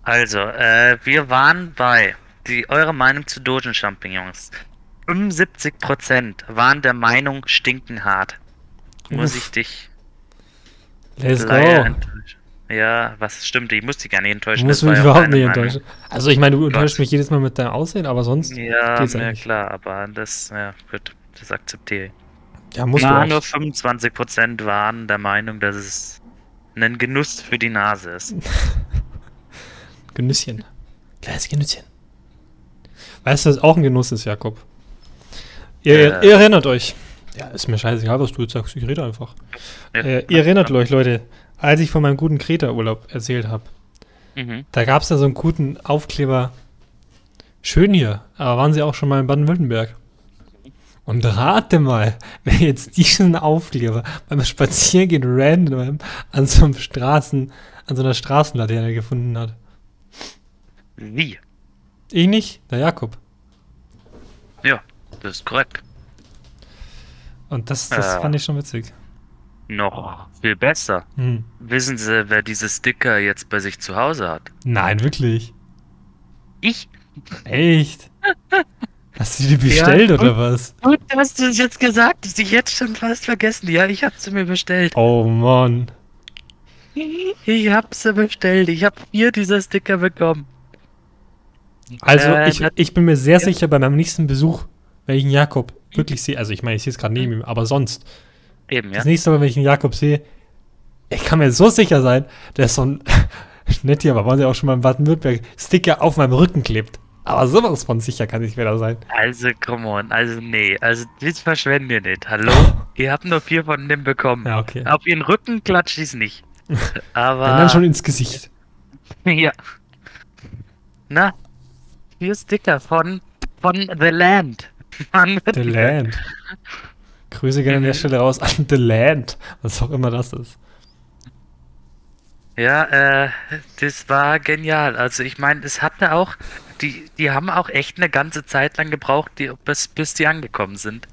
Also, äh, wir waren bei die, eure Meinung zu Dogen-Champignons. 75% waren der Meinung, stinken hart. Muss ich dich Let's go. enttäuschen. Ja, was stimmt, ich muss dich gar nicht enttäuschen. war mich ja überhaupt nicht Meinung. enttäuschen. Also ich meine, du enttäuschst mich jedes Mal mit deinem Aussehen, aber sonst Ja, geht's eigentlich. klar, aber das, ja, gut, das akzeptiere ich. Ja, musst Na, du nur auch. 25% waren der Meinung, dass es ein Genuss für die Nase ist. Genüsschen. Kleines Genüsschen. Weißt du, was auch ein Genuss ist, Jakob? Ihr, Äh. ihr erinnert euch. Ja, ist mir scheißegal, was du jetzt sagst. Ich rede einfach. Ja. Äh, ihr erinnert euch, Leute, als ich von meinem guten Kreta-Urlaub erzählt habe, Mhm. da gab es da so einen guten Aufkleber. Schön hier, aber waren sie auch schon mal in Baden-Württemberg? Und rate mal, wer jetzt diesen Aufkleber beim Spaziergehen random an so einem Straßen, an so einer Straßenlaterne gefunden hat. Wie? Ich nicht? Der Jakob. Ja, das ist korrekt. Und das, das Ja. fand ich schon witzig. Noch viel besser. Hm. Wissen Sie, wer diese Sticker jetzt bei sich zu Hause hat? Nein, wirklich. Ich? Echt? Hast du die bestellt Ja, oder was? Gut, hast du es jetzt gesagt, dass ich jetzt schon fast vergessen. Ja, ich hab sie mir bestellt. Oh Mann. Ich hab sie bestellt. Ich hab vier dieser Sticker bekommen. Also Äh, ich, das- ich bin mir sehr sicher, bei meinem nächsten Besuch, wenn ich einen Jakob wirklich sehe, also ich meine, ich sehe es gerade neben ihm, aber sonst, Eben, ja. das nächste Mal, wenn ich einen Jakob sehe, ich kann mir so sicher sein, dass so ein, nett hier, aber waren sie auch schon mal in Baden-Württemberg, Sticker auf meinem Rücken klebt. Aber sowas von sicher kann ich mir da sein. Also, come on. Also, nee. Also, das verschwenden wir nicht. Hallo? Ihr habt nur vier von dem bekommen. Ja, okay. Auf ihren Rücken klatscht ich es nicht. Aber. Wenn dann schon ins Gesicht. Ja. Na? Vier Sticker von, von The Land. Mann, The Land. Grüße gerne an der Stelle raus an The Land, was auch immer das ist. Ja, äh, das war genial. Also ich meine, es hatte auch, die, die haben auch echt eine ganze Zeit lang gebraucht, die, bis, bis die angekommen sind.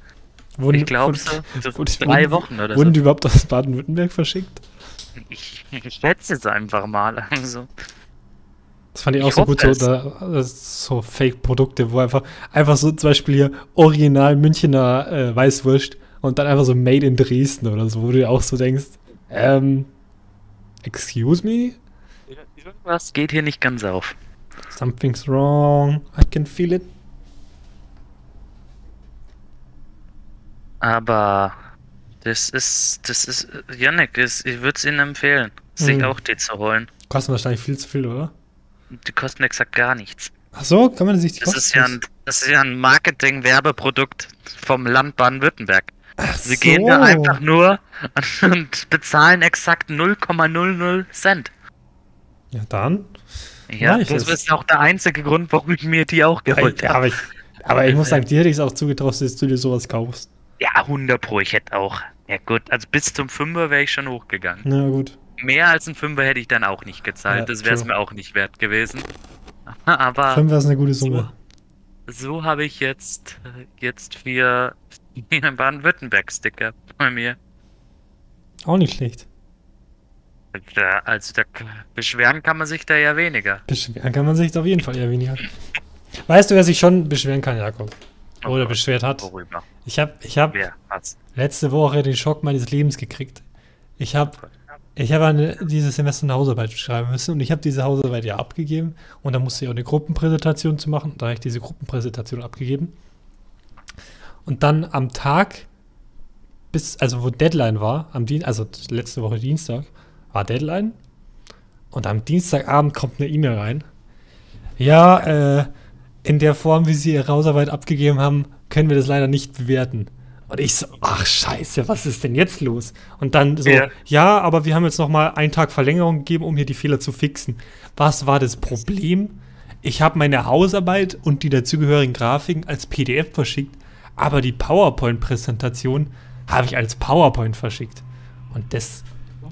Wurden, Ich glaube wurden- so, so wurden- drei wurden- Wochen oder Wurden so. die überhaupt aus Baden-Württemberg verschickt? Ich, ich schätze es einfach mal. Also, Das fand ich auch Ich so gut, so, da, so Fake-Produkte, wo einfach, einfach so zum Beispiel hier original Münchner äh, Weißwurst und dann einfach so Made in Dresden oder so, wo du auch so denkst, ähm, excuse me? irgendwas geht hier nicht ganz auf. Something's wrong. I can feel it. Aber das ist, das ist, Yannick, ich würde es Ihnen empfehlen, sich Mhm. auch die zu holen. Kostet wahrscheinlich viel zu viel, oder? Die kosten exakt gar nichts. Ach so, kann man sich die Das ist ja ein, das ist ja ein Marketing-Werbeprodukt vom Land Baden-Württemberg. Sie so. gehen da einfach nur und bezahlen exakt 0,00 Cent. Ja, dann. Ja, das ist auch der einzige Grund, warum ich mir die auch geholt habe. aber ich, aber ich muss sagen, dir hätte ich es auch zugetraut, dass du dir sowas kaufst. Ja, 100 Pro, ich hätte auch. Ja gut, also bis zum Fünfer wäre ich schon hochgegangen. Na gut. Mehr als ein Fünfer hätte ich dann auch nicht gezahlt. Ja, das wäre es mir auch nicht wert gewesen. Aber Fünf ist eine gute Summe. so habe ich jetzt, jetzt vier Baden-Württemberg-Sticker bei mir. Auch nicht schlecht. Da, also da beschweren kann man sich da ja weniger. Beschweren kann man sich auf jeden Fall eher weniger. Weißt du, wer sich schon beschweren kann, Jakob? Oh Oder beschwert hat? Worüber? Ich habe ich hab letzte Woche den Schock meines Lebens gekriegt. Ich habe ich hab eine, dieses Semester eine Hausarbeit schreiben müssen und ich habe diese Hausarbeit ja abgegeben und da musste ich auch eine Gruppenpräsentation zu machen. Da habe ich diese Gruppenpräsentation abgegeben. Und dann am Tag, bis, also wo Deadline war, am Dien also letzte Woche Dienstag, war Deadline. Und am Dienstagabend kommt eine E-Mail rein. Ja, äh, in der Form, wie Sie Ihre Hausarbeit abgegeben haben, können wir das leider nicht bewerten. Und ich so, ach scheiße, was ist denn jetzt los? Und dann so, Ja. ja, aber wir haben jetzt noch mal einen Tag Verlängerung gegeben, um hier die Fehler zu fixen. Was war das Problem? Ich habe meine Hausarbeit und die dazugehörigen Grafiken als PDF verschickt, aber die PowerPoint-Präsentation habe ich als PowerPoint verschickt. Und das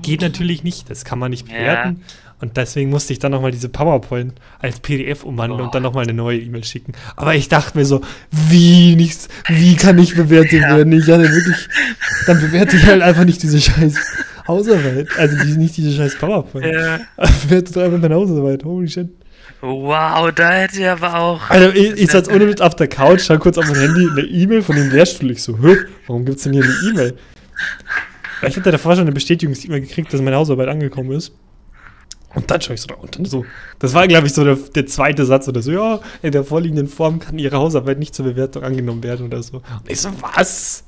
geht natürlich nicht, das kann man nicht Ja. bewerten. Und deswegen musste ich dann nochmal diese PowerPoint als PDF umwandeln Oh. und dann nochmal eine neue E-Mail schicken. Aber ich dachte mir so, wie nichts, wie kann ich bewertet Ja. werden? Ich hatte wirklich, dann bewerte ich halt einfach nicht diese scheiß Hausarbeit. Also die, nicht diese scheiß PowerPoint. Ja. Bewerte doch einfach meine Hausarbeit. Holy shit. Wow, da hätte ich aber auch. Also ich, ich saß ohne mit auf der Couch, schau kurz auf mein Handy, eine E-Mail von dem Lehrstuhl. Ich so, warum gibt's denn hier eine E-Mail? Ich hatte davor schon eine Bestätigungs-E-Mail gekriegt, dass meine Hausarbeit angekommen ist. Und dann schaue ich so da und dann so. Das war, glaube ich, so der, der zweite Satz oder so. Ja, in der vorliegenden Form kann Ihre Hausarbeit nicht zur Bewertung angenommen werden oder so. Und ich so, was?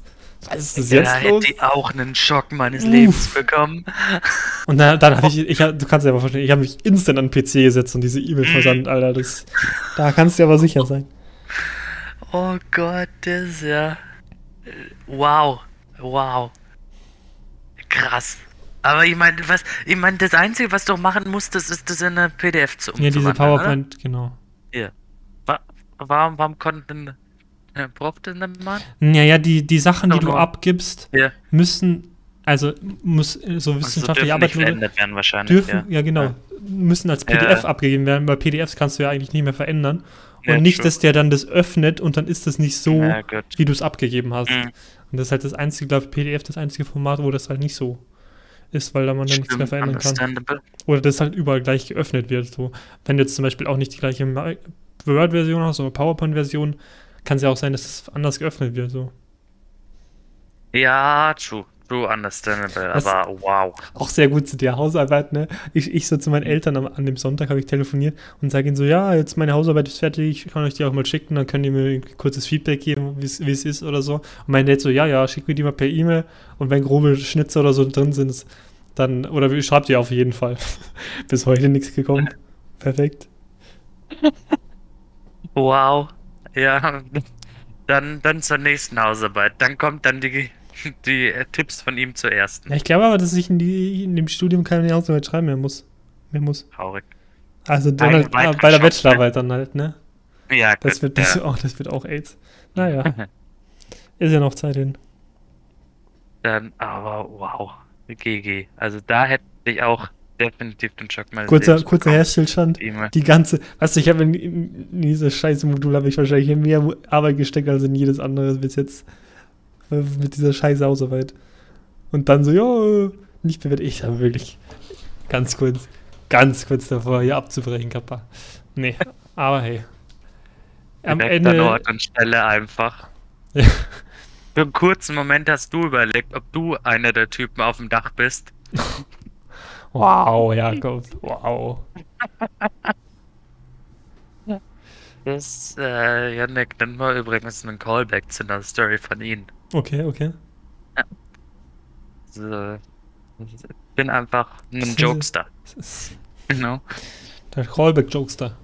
Was ist das Da jetzt los? hätte ich auch einen Schock meines Uff. Lebens bekommen. Und dann, dann habe ich, ich du kannst dir aber verstehen, ich habe mich instant an den PC gesetzt und diese E-Mail versandt, Alter. Das, da kannst du dir aber sicher sein. Oh Gott, das ist ja. Wow. Wow. Krass. Aber ich meine, was, ich meine, das Einzige, was du machen musst, das ist das in eine PDF zu Ja, diese umzuwandeln, oder? PowerPoint, genau. Wa warum, warum konnten äh, Prof denn dann machen? Ja, ja, die, die Sachen, die du abgibst, Ja. müssen, also muss so Also wissenschaftliche nicht Arbeit verändert werden wahrscheinlich. dürfen, ja, genau, Ja. müssen als Ja. PDF abgegeben werden, weil PDFs kannst du ja eigentlich nicht mehr verändern. Und Ja, nicht, true. dass der dann das öffnet und dann ist das nicht so, Ja, wie du es abgegeben hast. Mhm. Und das ist halt das einzige, glaube ich, PDF, das einzige Format, wo das halt nicht so ist, weil da man dann nichts mehr verändern kann. Oder das halt überall gleich geöffnet wird. So. Wenn du jetzt zum Beispiel auch nicht die gleiche Word-Version hast oder PowerPoint-Version, kann es ja auch sein, dass es anders geöffnet wird. So. Ja, true. True, understandable. Das- aber wow. Auch sehr gut zu der Hausarbeit, ne? Ich, ich so zu meinen Eltern am, an dem Sonntag habe ich telefoniert und sage ihnen so, ja, jetzt meine Hausarbeit ist fertig, ich kann euch die auch mal schicken, dann könnt ihr mir ein kurzes Feedback geben, wie es ist oder so. Und mein Dad so, ja, ja, schick mir die mal per E-Mail und wenn grobe Schnitzer oder so drin sind, dann, oder schreibt ihr auf jeden Fall. Bis heute nichts gekommen. Perfekt. Wow. Ja. Dann, dann zur nächsten Hausarbeit. Dann kommt dann die, die äh, Tipps von ihm zur ersten. Ja, ich glaube aber, dass ich in, die, in dem Studium keine Hausarbeit schreiben mehr muss. Mehr muss. Traurig. Also dann halt, weitere bei der Bachelorarbeit dann halt, ne? Ja, Das gut, wird, das, ja. oh, das wird auch AIDS. Naja, ist ja noch Zeit hin. Dann, aber wow. GG. Also da hätte ich auch definitiv den Schock meines Kurzer, kurzer. Herstellstand. Die ganze, weißt du, ich habe in, in, in dieses scheiße Modul habe ich wahrscheinlich mehr Arbeit gesteckt als in jedes andere bis jetzt. Mit dieser scheiße Hausarbeit. Und dann so, ja, nicht bewertet. Ich habe wirklich ganz kurz, ganz kurz davor, hier abzubrechen, Kappa. Nee, aber hey. Am Direkt an Ende. Ort und Stelle einfach. Ja. Für einen kurzen Moment hast du überlegt, ob du einer der Typen auf dem Dach bist. Wow, Jakob, wow. Das, äh, Janik, nennt mal übrigens einen Callback zu einer Story von Ihnen. Okay, okay. So, ich bin einfach ein Jokester. Know? der Callback-Jokester.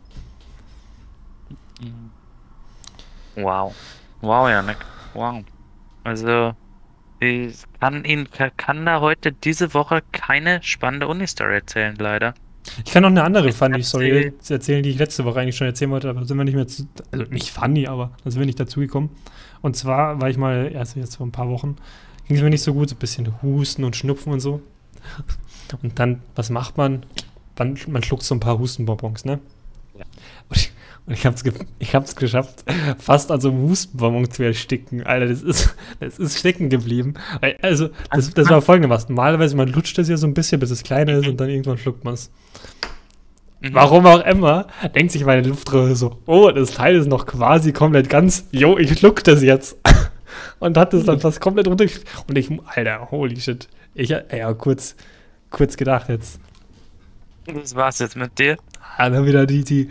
Wow. Wow, Janik. Wow. Also, ich kann Ihnen, kann da heute diese Woche keine spannende Uni-Story erzählen, leider. Ich kann noch eine andere Ich funny Story erzählen, die ich letzte Woche eigentlich schon erzählen wollte, aber da sind wir nicht mehr zu, also nicht funny, aber da sind wir nicht dazugekommen. Und zwar war ich mal, erst jetzt vor ein paar Wochen, ging es mir nicht so gut, so ein bisschen Husten und Schnupfen und so. Und dann, was macht man? Man, man schluckt so ein paar Hustenbonbons, ne? Ja. Und ich, und ich hab's, ge ich hab's geschafft, fast an so einem Hustenbonbon zu ersticken. Alter, das ist, das ist stecken geblieben. Also, das, das war folgendermaßen. Normalerweise, man lutscht das ja so ein bisschen, bis es kleiner ist und dann irgendwann schluckt man es. Mhm. Warum auch immer, denkt sich meine Luftröhre so, oh, das Teil ist noch quasi komplett ganz, jo, ich schluck das jetzt. Und hat es dann fast komplett runtergekriegt. Und ich, Alter, holy shit. Ich, ja, kurz, kurz gedacht jetzt. Das war's jetzt mit dir. Ah, dann wieder die, die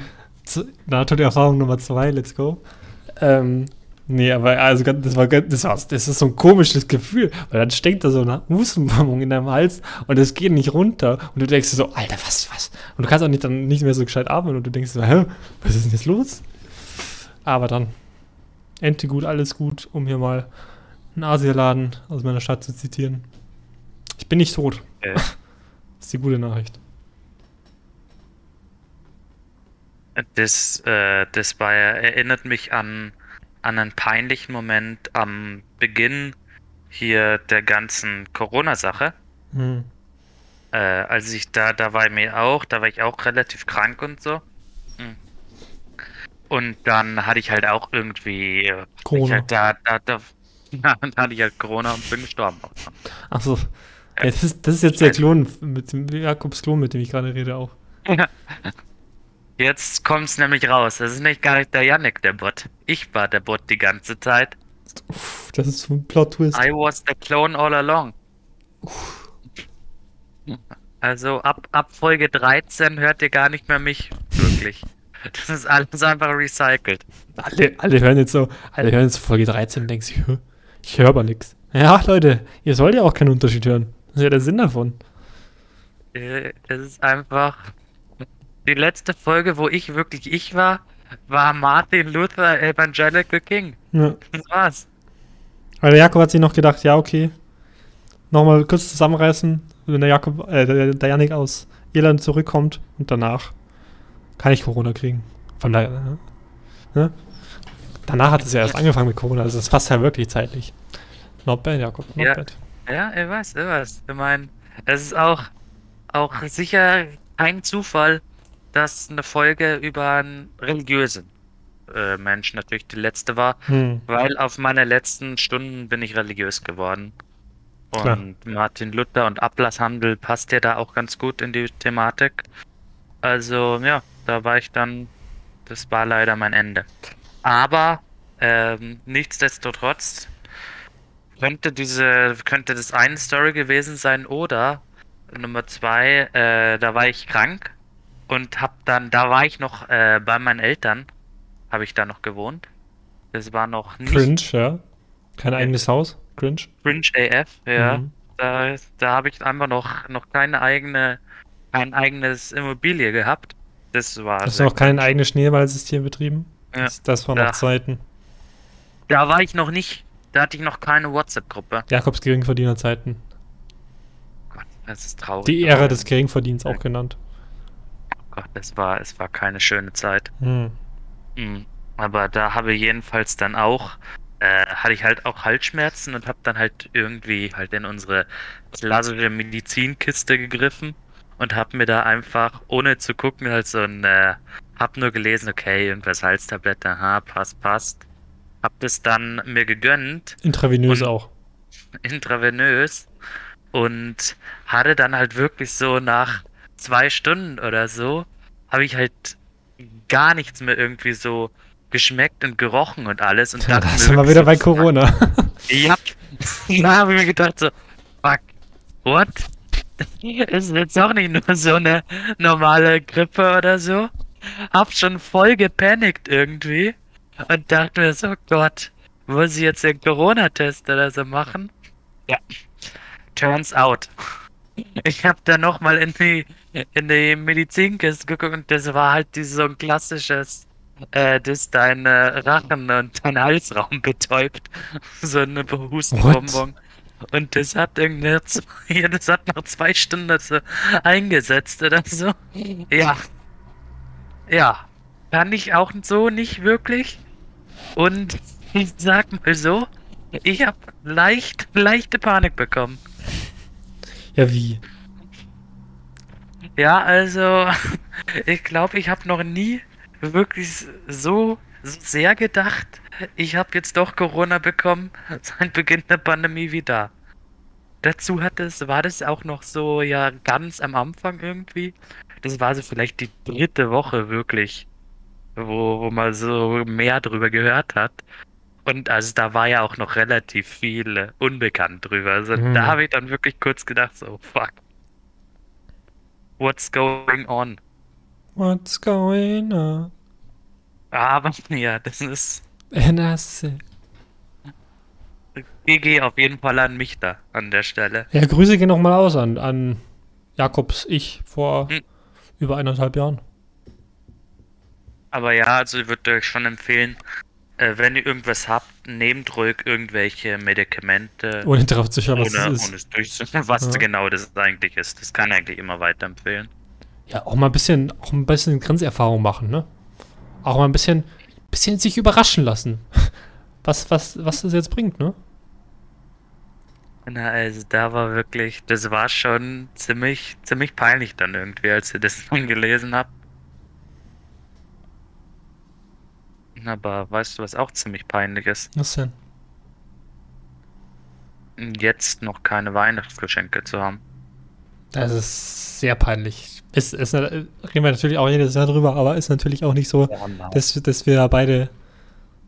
Nahtoderfahrung Nummer zwei, let's go. Ähm, nee, aber also das war, das war, das ist so ein komisches Gefühl, weil dann steckt da so eine Hustenbonbon in deinem Hals und es geht nicht runter und du denkst dir so, Alter, was, was? Und du kannst auch nicht dann nicht mehr so gescheit atmen und du denkst so, hä, was ist denn jetzt los? Aber dann, Ente gut, alles gut, um hier mal einen Asialaden aus meiner Stadt zu zitieren. Ich bin nicht tot. Okay. Das ist die gute Nachricht. Das, äh, das war, ja- erinnert mich an, an einen peinlichen Moment am Beginn hier der ganzen Corona-Sache. Hm. Äh, als ich da, da war ich mir auch, da war ich auch relativ krank und so. Hm. Und dann hatte ich halt auch irgendwie, äh, Corona. halt da, da, da, ja, dann hatte ich halt Corona und bin gestorben. Achso. Ja, das, ist, das ist jetzt der Klon, mit dem Jakobs Klon, mit dem ich gerade rede auch. Jetzt kommt's nämlich raus. Das ist nicht gar nicht der Yannick, der Bot. Ich war der Bot die ganze Zeit. Uff, das ist so ein Plot-Twist. I was the clone all along. Also ab, ab Folge 13 hört ihr gar nicht mehr mich. Wirklich. Das ist alles einfach recycelt. Alle, alle hören jetzt so, alle hören jetzt Folge 13 und denken sich, "Hä? ich höre aber nichts. Ja, Leute, ihr sollt ja auch keinen Unterschied hören. Das ist ja der Sinn davon. Äh, Es ist einfach. Die letzte Folge, wo ich wirklich ich war, war Martin Luther Evangelical King. Ja. Das war's. Weil der Jakob hat sich noch gedacht, ja, okay. Nochmal kurz zusammenreißen, wenn der Jakob, äh, der, der Janik aus Irland zurückkommt und danach kann ich Corona kriegen. Von daher, ne? ne? Danach hat es ja erst angefangen mit Corona, also es passt ja wirklich zeitlich. Not bad, Jakob, not Ja. bad. Ja, ich weiß, ich weiß. Ich meine, es ist auch, auch sicher kein Zufall, dass eine Folge über einen religiösen äh, Mensch natürlich die letzte war, Hm. weil auf meine letzten Stunden bin ich religiös geworden. Klar. Und Martin Luther und Ablasshandel passt ja da auch ganz gut in die Thematik. Also ja, da war ich dann, das war leider mein Ende. Aber ähm, nichtsdestotrotz könnte diese, könnte das eine Story gewesen sein oder Nummer zwei, äh, da war ich krank und hab dann, da war ich noch äh, bei meinen Eltern, habe ich da noch gewohnt. Das war noch nicht Cringe, ja. Kein eigenes Haus. Cringe. Cringe AF, ja. Mhm. Da, da habe ich einfach noch, noch keine eigene, kein eigenes Immobilie gehabt. Das war. Hast du noch kein eigenes Schneeballsystem betrieben? Ja. Das, das war noch Ja. Zeiten. Da war ich noch nicht. Da hatte ich noch keine WhatsApp-Gruppe. Jakobs Geringverdienerzeiten. Gott, das ist traurig. Die Ära des Geringverdienens auch genannt. Gott, das war, es war keine schöne Zeit. Hm. Mhm. Aber da habe ich jedenfalls dann auch, äh, hatte ich halt auch Halsschmerzen und habe dann halt irgendwie halt in unsere klassische Medizinkiste gegriffen und habe mir da einfach, ohne zu gucken, halt so ein, äh, hab nur gelesen, okay, irgendwas Halstablette, aha, passt, passt. Hab das dann mir gegönnt, Intravenös auch. intravenös und hatte dann halt wirklich so nach zwei Stunden oder so, habe ich halt gar nichts mehr irgendwie so geschmeckt und gerochen und alles und Ja, da sind wir wieder so, bei Corona. Ja, da habe ich mir gedacht so, fuck, what? Ist jetzt auch nicht nur so eine normale Grippe oder so. Hab schon voll gepanikt irgendwie und dachte mir so, Gott, muss ich jetzt den Corona-Test oder so machen? Ja, turns out. Ich habe da nochmal in die, in die Medizinkiste geguckt und das war halt dieses so ein klassisches, äh, das dein äh, Rachen und dein Halsraum betäubt. So eine Hustenbonbon. Und das hat irgendwie, zwei- das hat nach zwei Stunden so eingesetzt oder so. Ja. Ja. Kann ich auch so nicht wirklich. Und ich sag mal so, ich habe leicht, leichte Panik bekommen. Ja, wie? Ja, also ich glaube, ich habe noch nie wirklich so, sehr gedacht, ich habe jetzt doch Corona bekommen, seit Beginn der Pandemie wie da. Dazu hat es, war das auch noch so ja ganz am Anfang irgendwie. Das war so vielleicht die dritte Woche wirklich, wo, wo man so mehr drüber gehört hat. Und also da war ja auch noch relativ viel äh, unbekannt drüber. Also Mhm. da habe ich dann wirklich kurz gedacht, so fuck. What's going on? What's going on? Aber ja, das ist say- GG auf jeden Fall an mich da an der Stelle. Ja, Grüße gehen nochmal aus an, an Jakobs Ich vor Hm. über eineinhalb Jahren. Aber ja, also ich würde euch schon empfehlen, äh, wenn ihr irgendwas habt, nehmt ruhig irgendwelche Medikamente, Ohne darauf zu schauen, was ohne, es ohne ist. es durchzuführen, was Ja. genau das eigentlich ist. Das kann ich eigentlich immer weiterempfehlen. Ja, auch mal ein bisschen, auch ein bisschen Grenzerfahrung machen, ne? Auch mal ein bisschen, bisschen sich überraschen lassen. Was, was, was das jetzt bringt, ne? Na, also da war wirklich, das war schon ziemlich, ziemlich peinlich dann irgendwie, als ich das dann gelesen habe. Aber weißt du, was auch ziemlich peinlich ist? Was denn? Jetzt noch keine Weihnachtsgeschenke zu haben. Das ist sehr peinlich. Ist, ist, reden wir natürlich auch jedes Jahr drüber, aber ist natürlich auch nicht so, dass, dass wir beide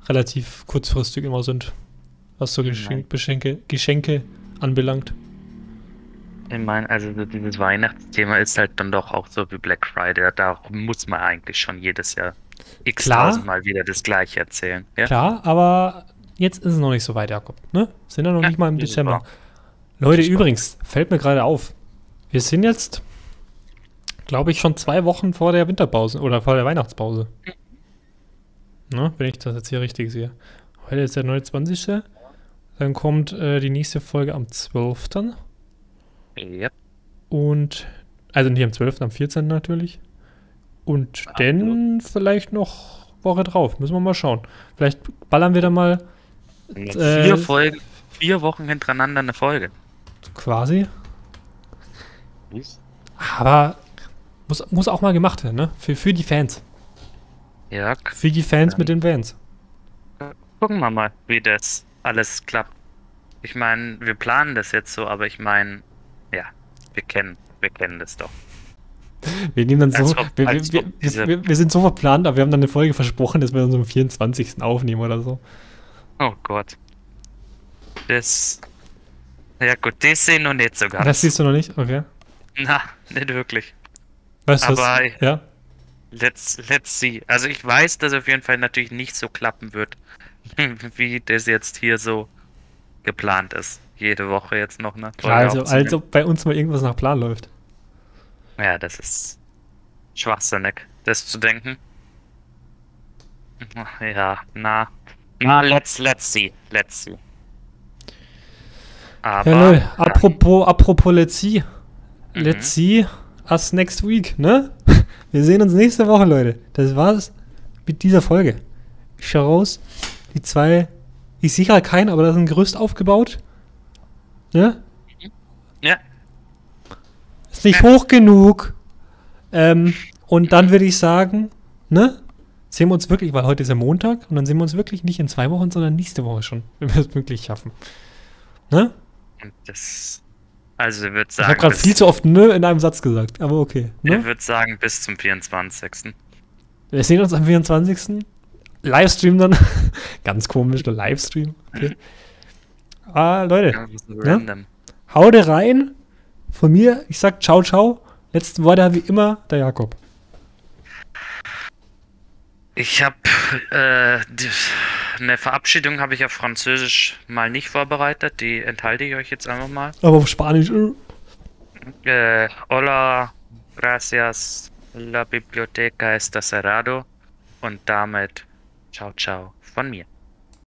relativ kurzfristig immer sind, was so Geschenk, Geschenke, Geschenke anbelangt. Ich meine, also dieses Weihnachtsthema ist halt dann doch auch so wie Black Friday. Da muss man eigentlich schon jedes Jahr x Mal wieder das gleiche erzählen. Ja? Klar, aber jetzt ist es noch nicht so weit, Jakob. Ne? Sind ja noch ja, nicht mal im Dezember. Leute, übrigens, fällt mir gerade auf. Wir sind jetzt, glaube ich, schon zwei Wochen vor der Winterpause oder vor der Weihnachtspause. Ne? Wenn ich das jetzt hier richtig sehe. Heute ist der 29. Dann kommt äh, die nächste Folge am 12. Yep. Und, also nicht am 12., am 14. natürlich. Und dann vielleicht noch Woche drauf. Müssen wir mal schauen. Vielleicht ballern wir da mal. Äh, vier Folgen, vier Wochen hintereinander eine Folge. Quasi. Aber muss, muss auch mal gemacht werden, ne? Für, für die Fans. Ja. Für die Fans mit den Vans. Gucken wir mal, wie das alles klappt. Ich meine, wir planen das jetzt so, aber ich meine, ja, wir kennen, wir kennen das doch. Wir nehmen dann so, ob, wir, wir, wir, wir, sind so verplant, aber wir haben dann eine Folge versprochen, dass wir dann so am 24. aufnehmen oder so. Oh Gott. Das. Ja gut, das sehe ich noch nicht so ganz. Das siehst du noch nicht? Okay. Na, nicht wirklich. Weißt du aber, was? Ja. Let's, let's see. Also ich weiß, dass auf jeden Fall natürlich nicht so klappen wird, wie das jetzt hier so geplant ist jede Woche jetzt noch eine Klar, also, als ob bei uns mal irgendwas nach Plan läuft. Ja, das ist schwachsinnig, das zu denken. Ja, na. Na, let's, let's see. Let's see. Aber. Ja, apropos, apropos let's see. Mhm. Let's see us next week, ne? Wir sehen uns nächste Woche, Leute. Das war's mit dieser Folge. Ich schau raus. Die zwei. Ich sehe gerade keinen, aber da ist ein Gerüst aufgebaut. Ne? Ist nicht hoch genug. Ähm, und dann würde ich sagen, ne? Sehen wir uns wirklich, weil heute ist ja Montag und dann sehen wir uns wirklich nicht in zwei Wochen, sondern nächste Woche schon, wenn wir es wirklich schaffen. Ne? Das. Also, ich würde sagen. Ich habe gerade viel zu oft ne in einem Satz gesagt, aber okay. Ne? Ich würde sagen, bis zum 24. Wir sehen uns am 24. Livestream dann. Ganz komisch, der Livestream. Okay. Ah, Leute. Ja, ne? Haut rein. Von mir, ich sag ciao, ciao. Letzten Worte wie immer der Jakob. Ich habe äh, eine Verabschiedung habe ich auf Französisch mal nicht vorbereitet. Die enthalte ich euch jetzt einfach mal. Aber auf Spanisch. Äh, äh hola, gracias. La biblioteca está cerrado. Und damit ciao, ciao von mir.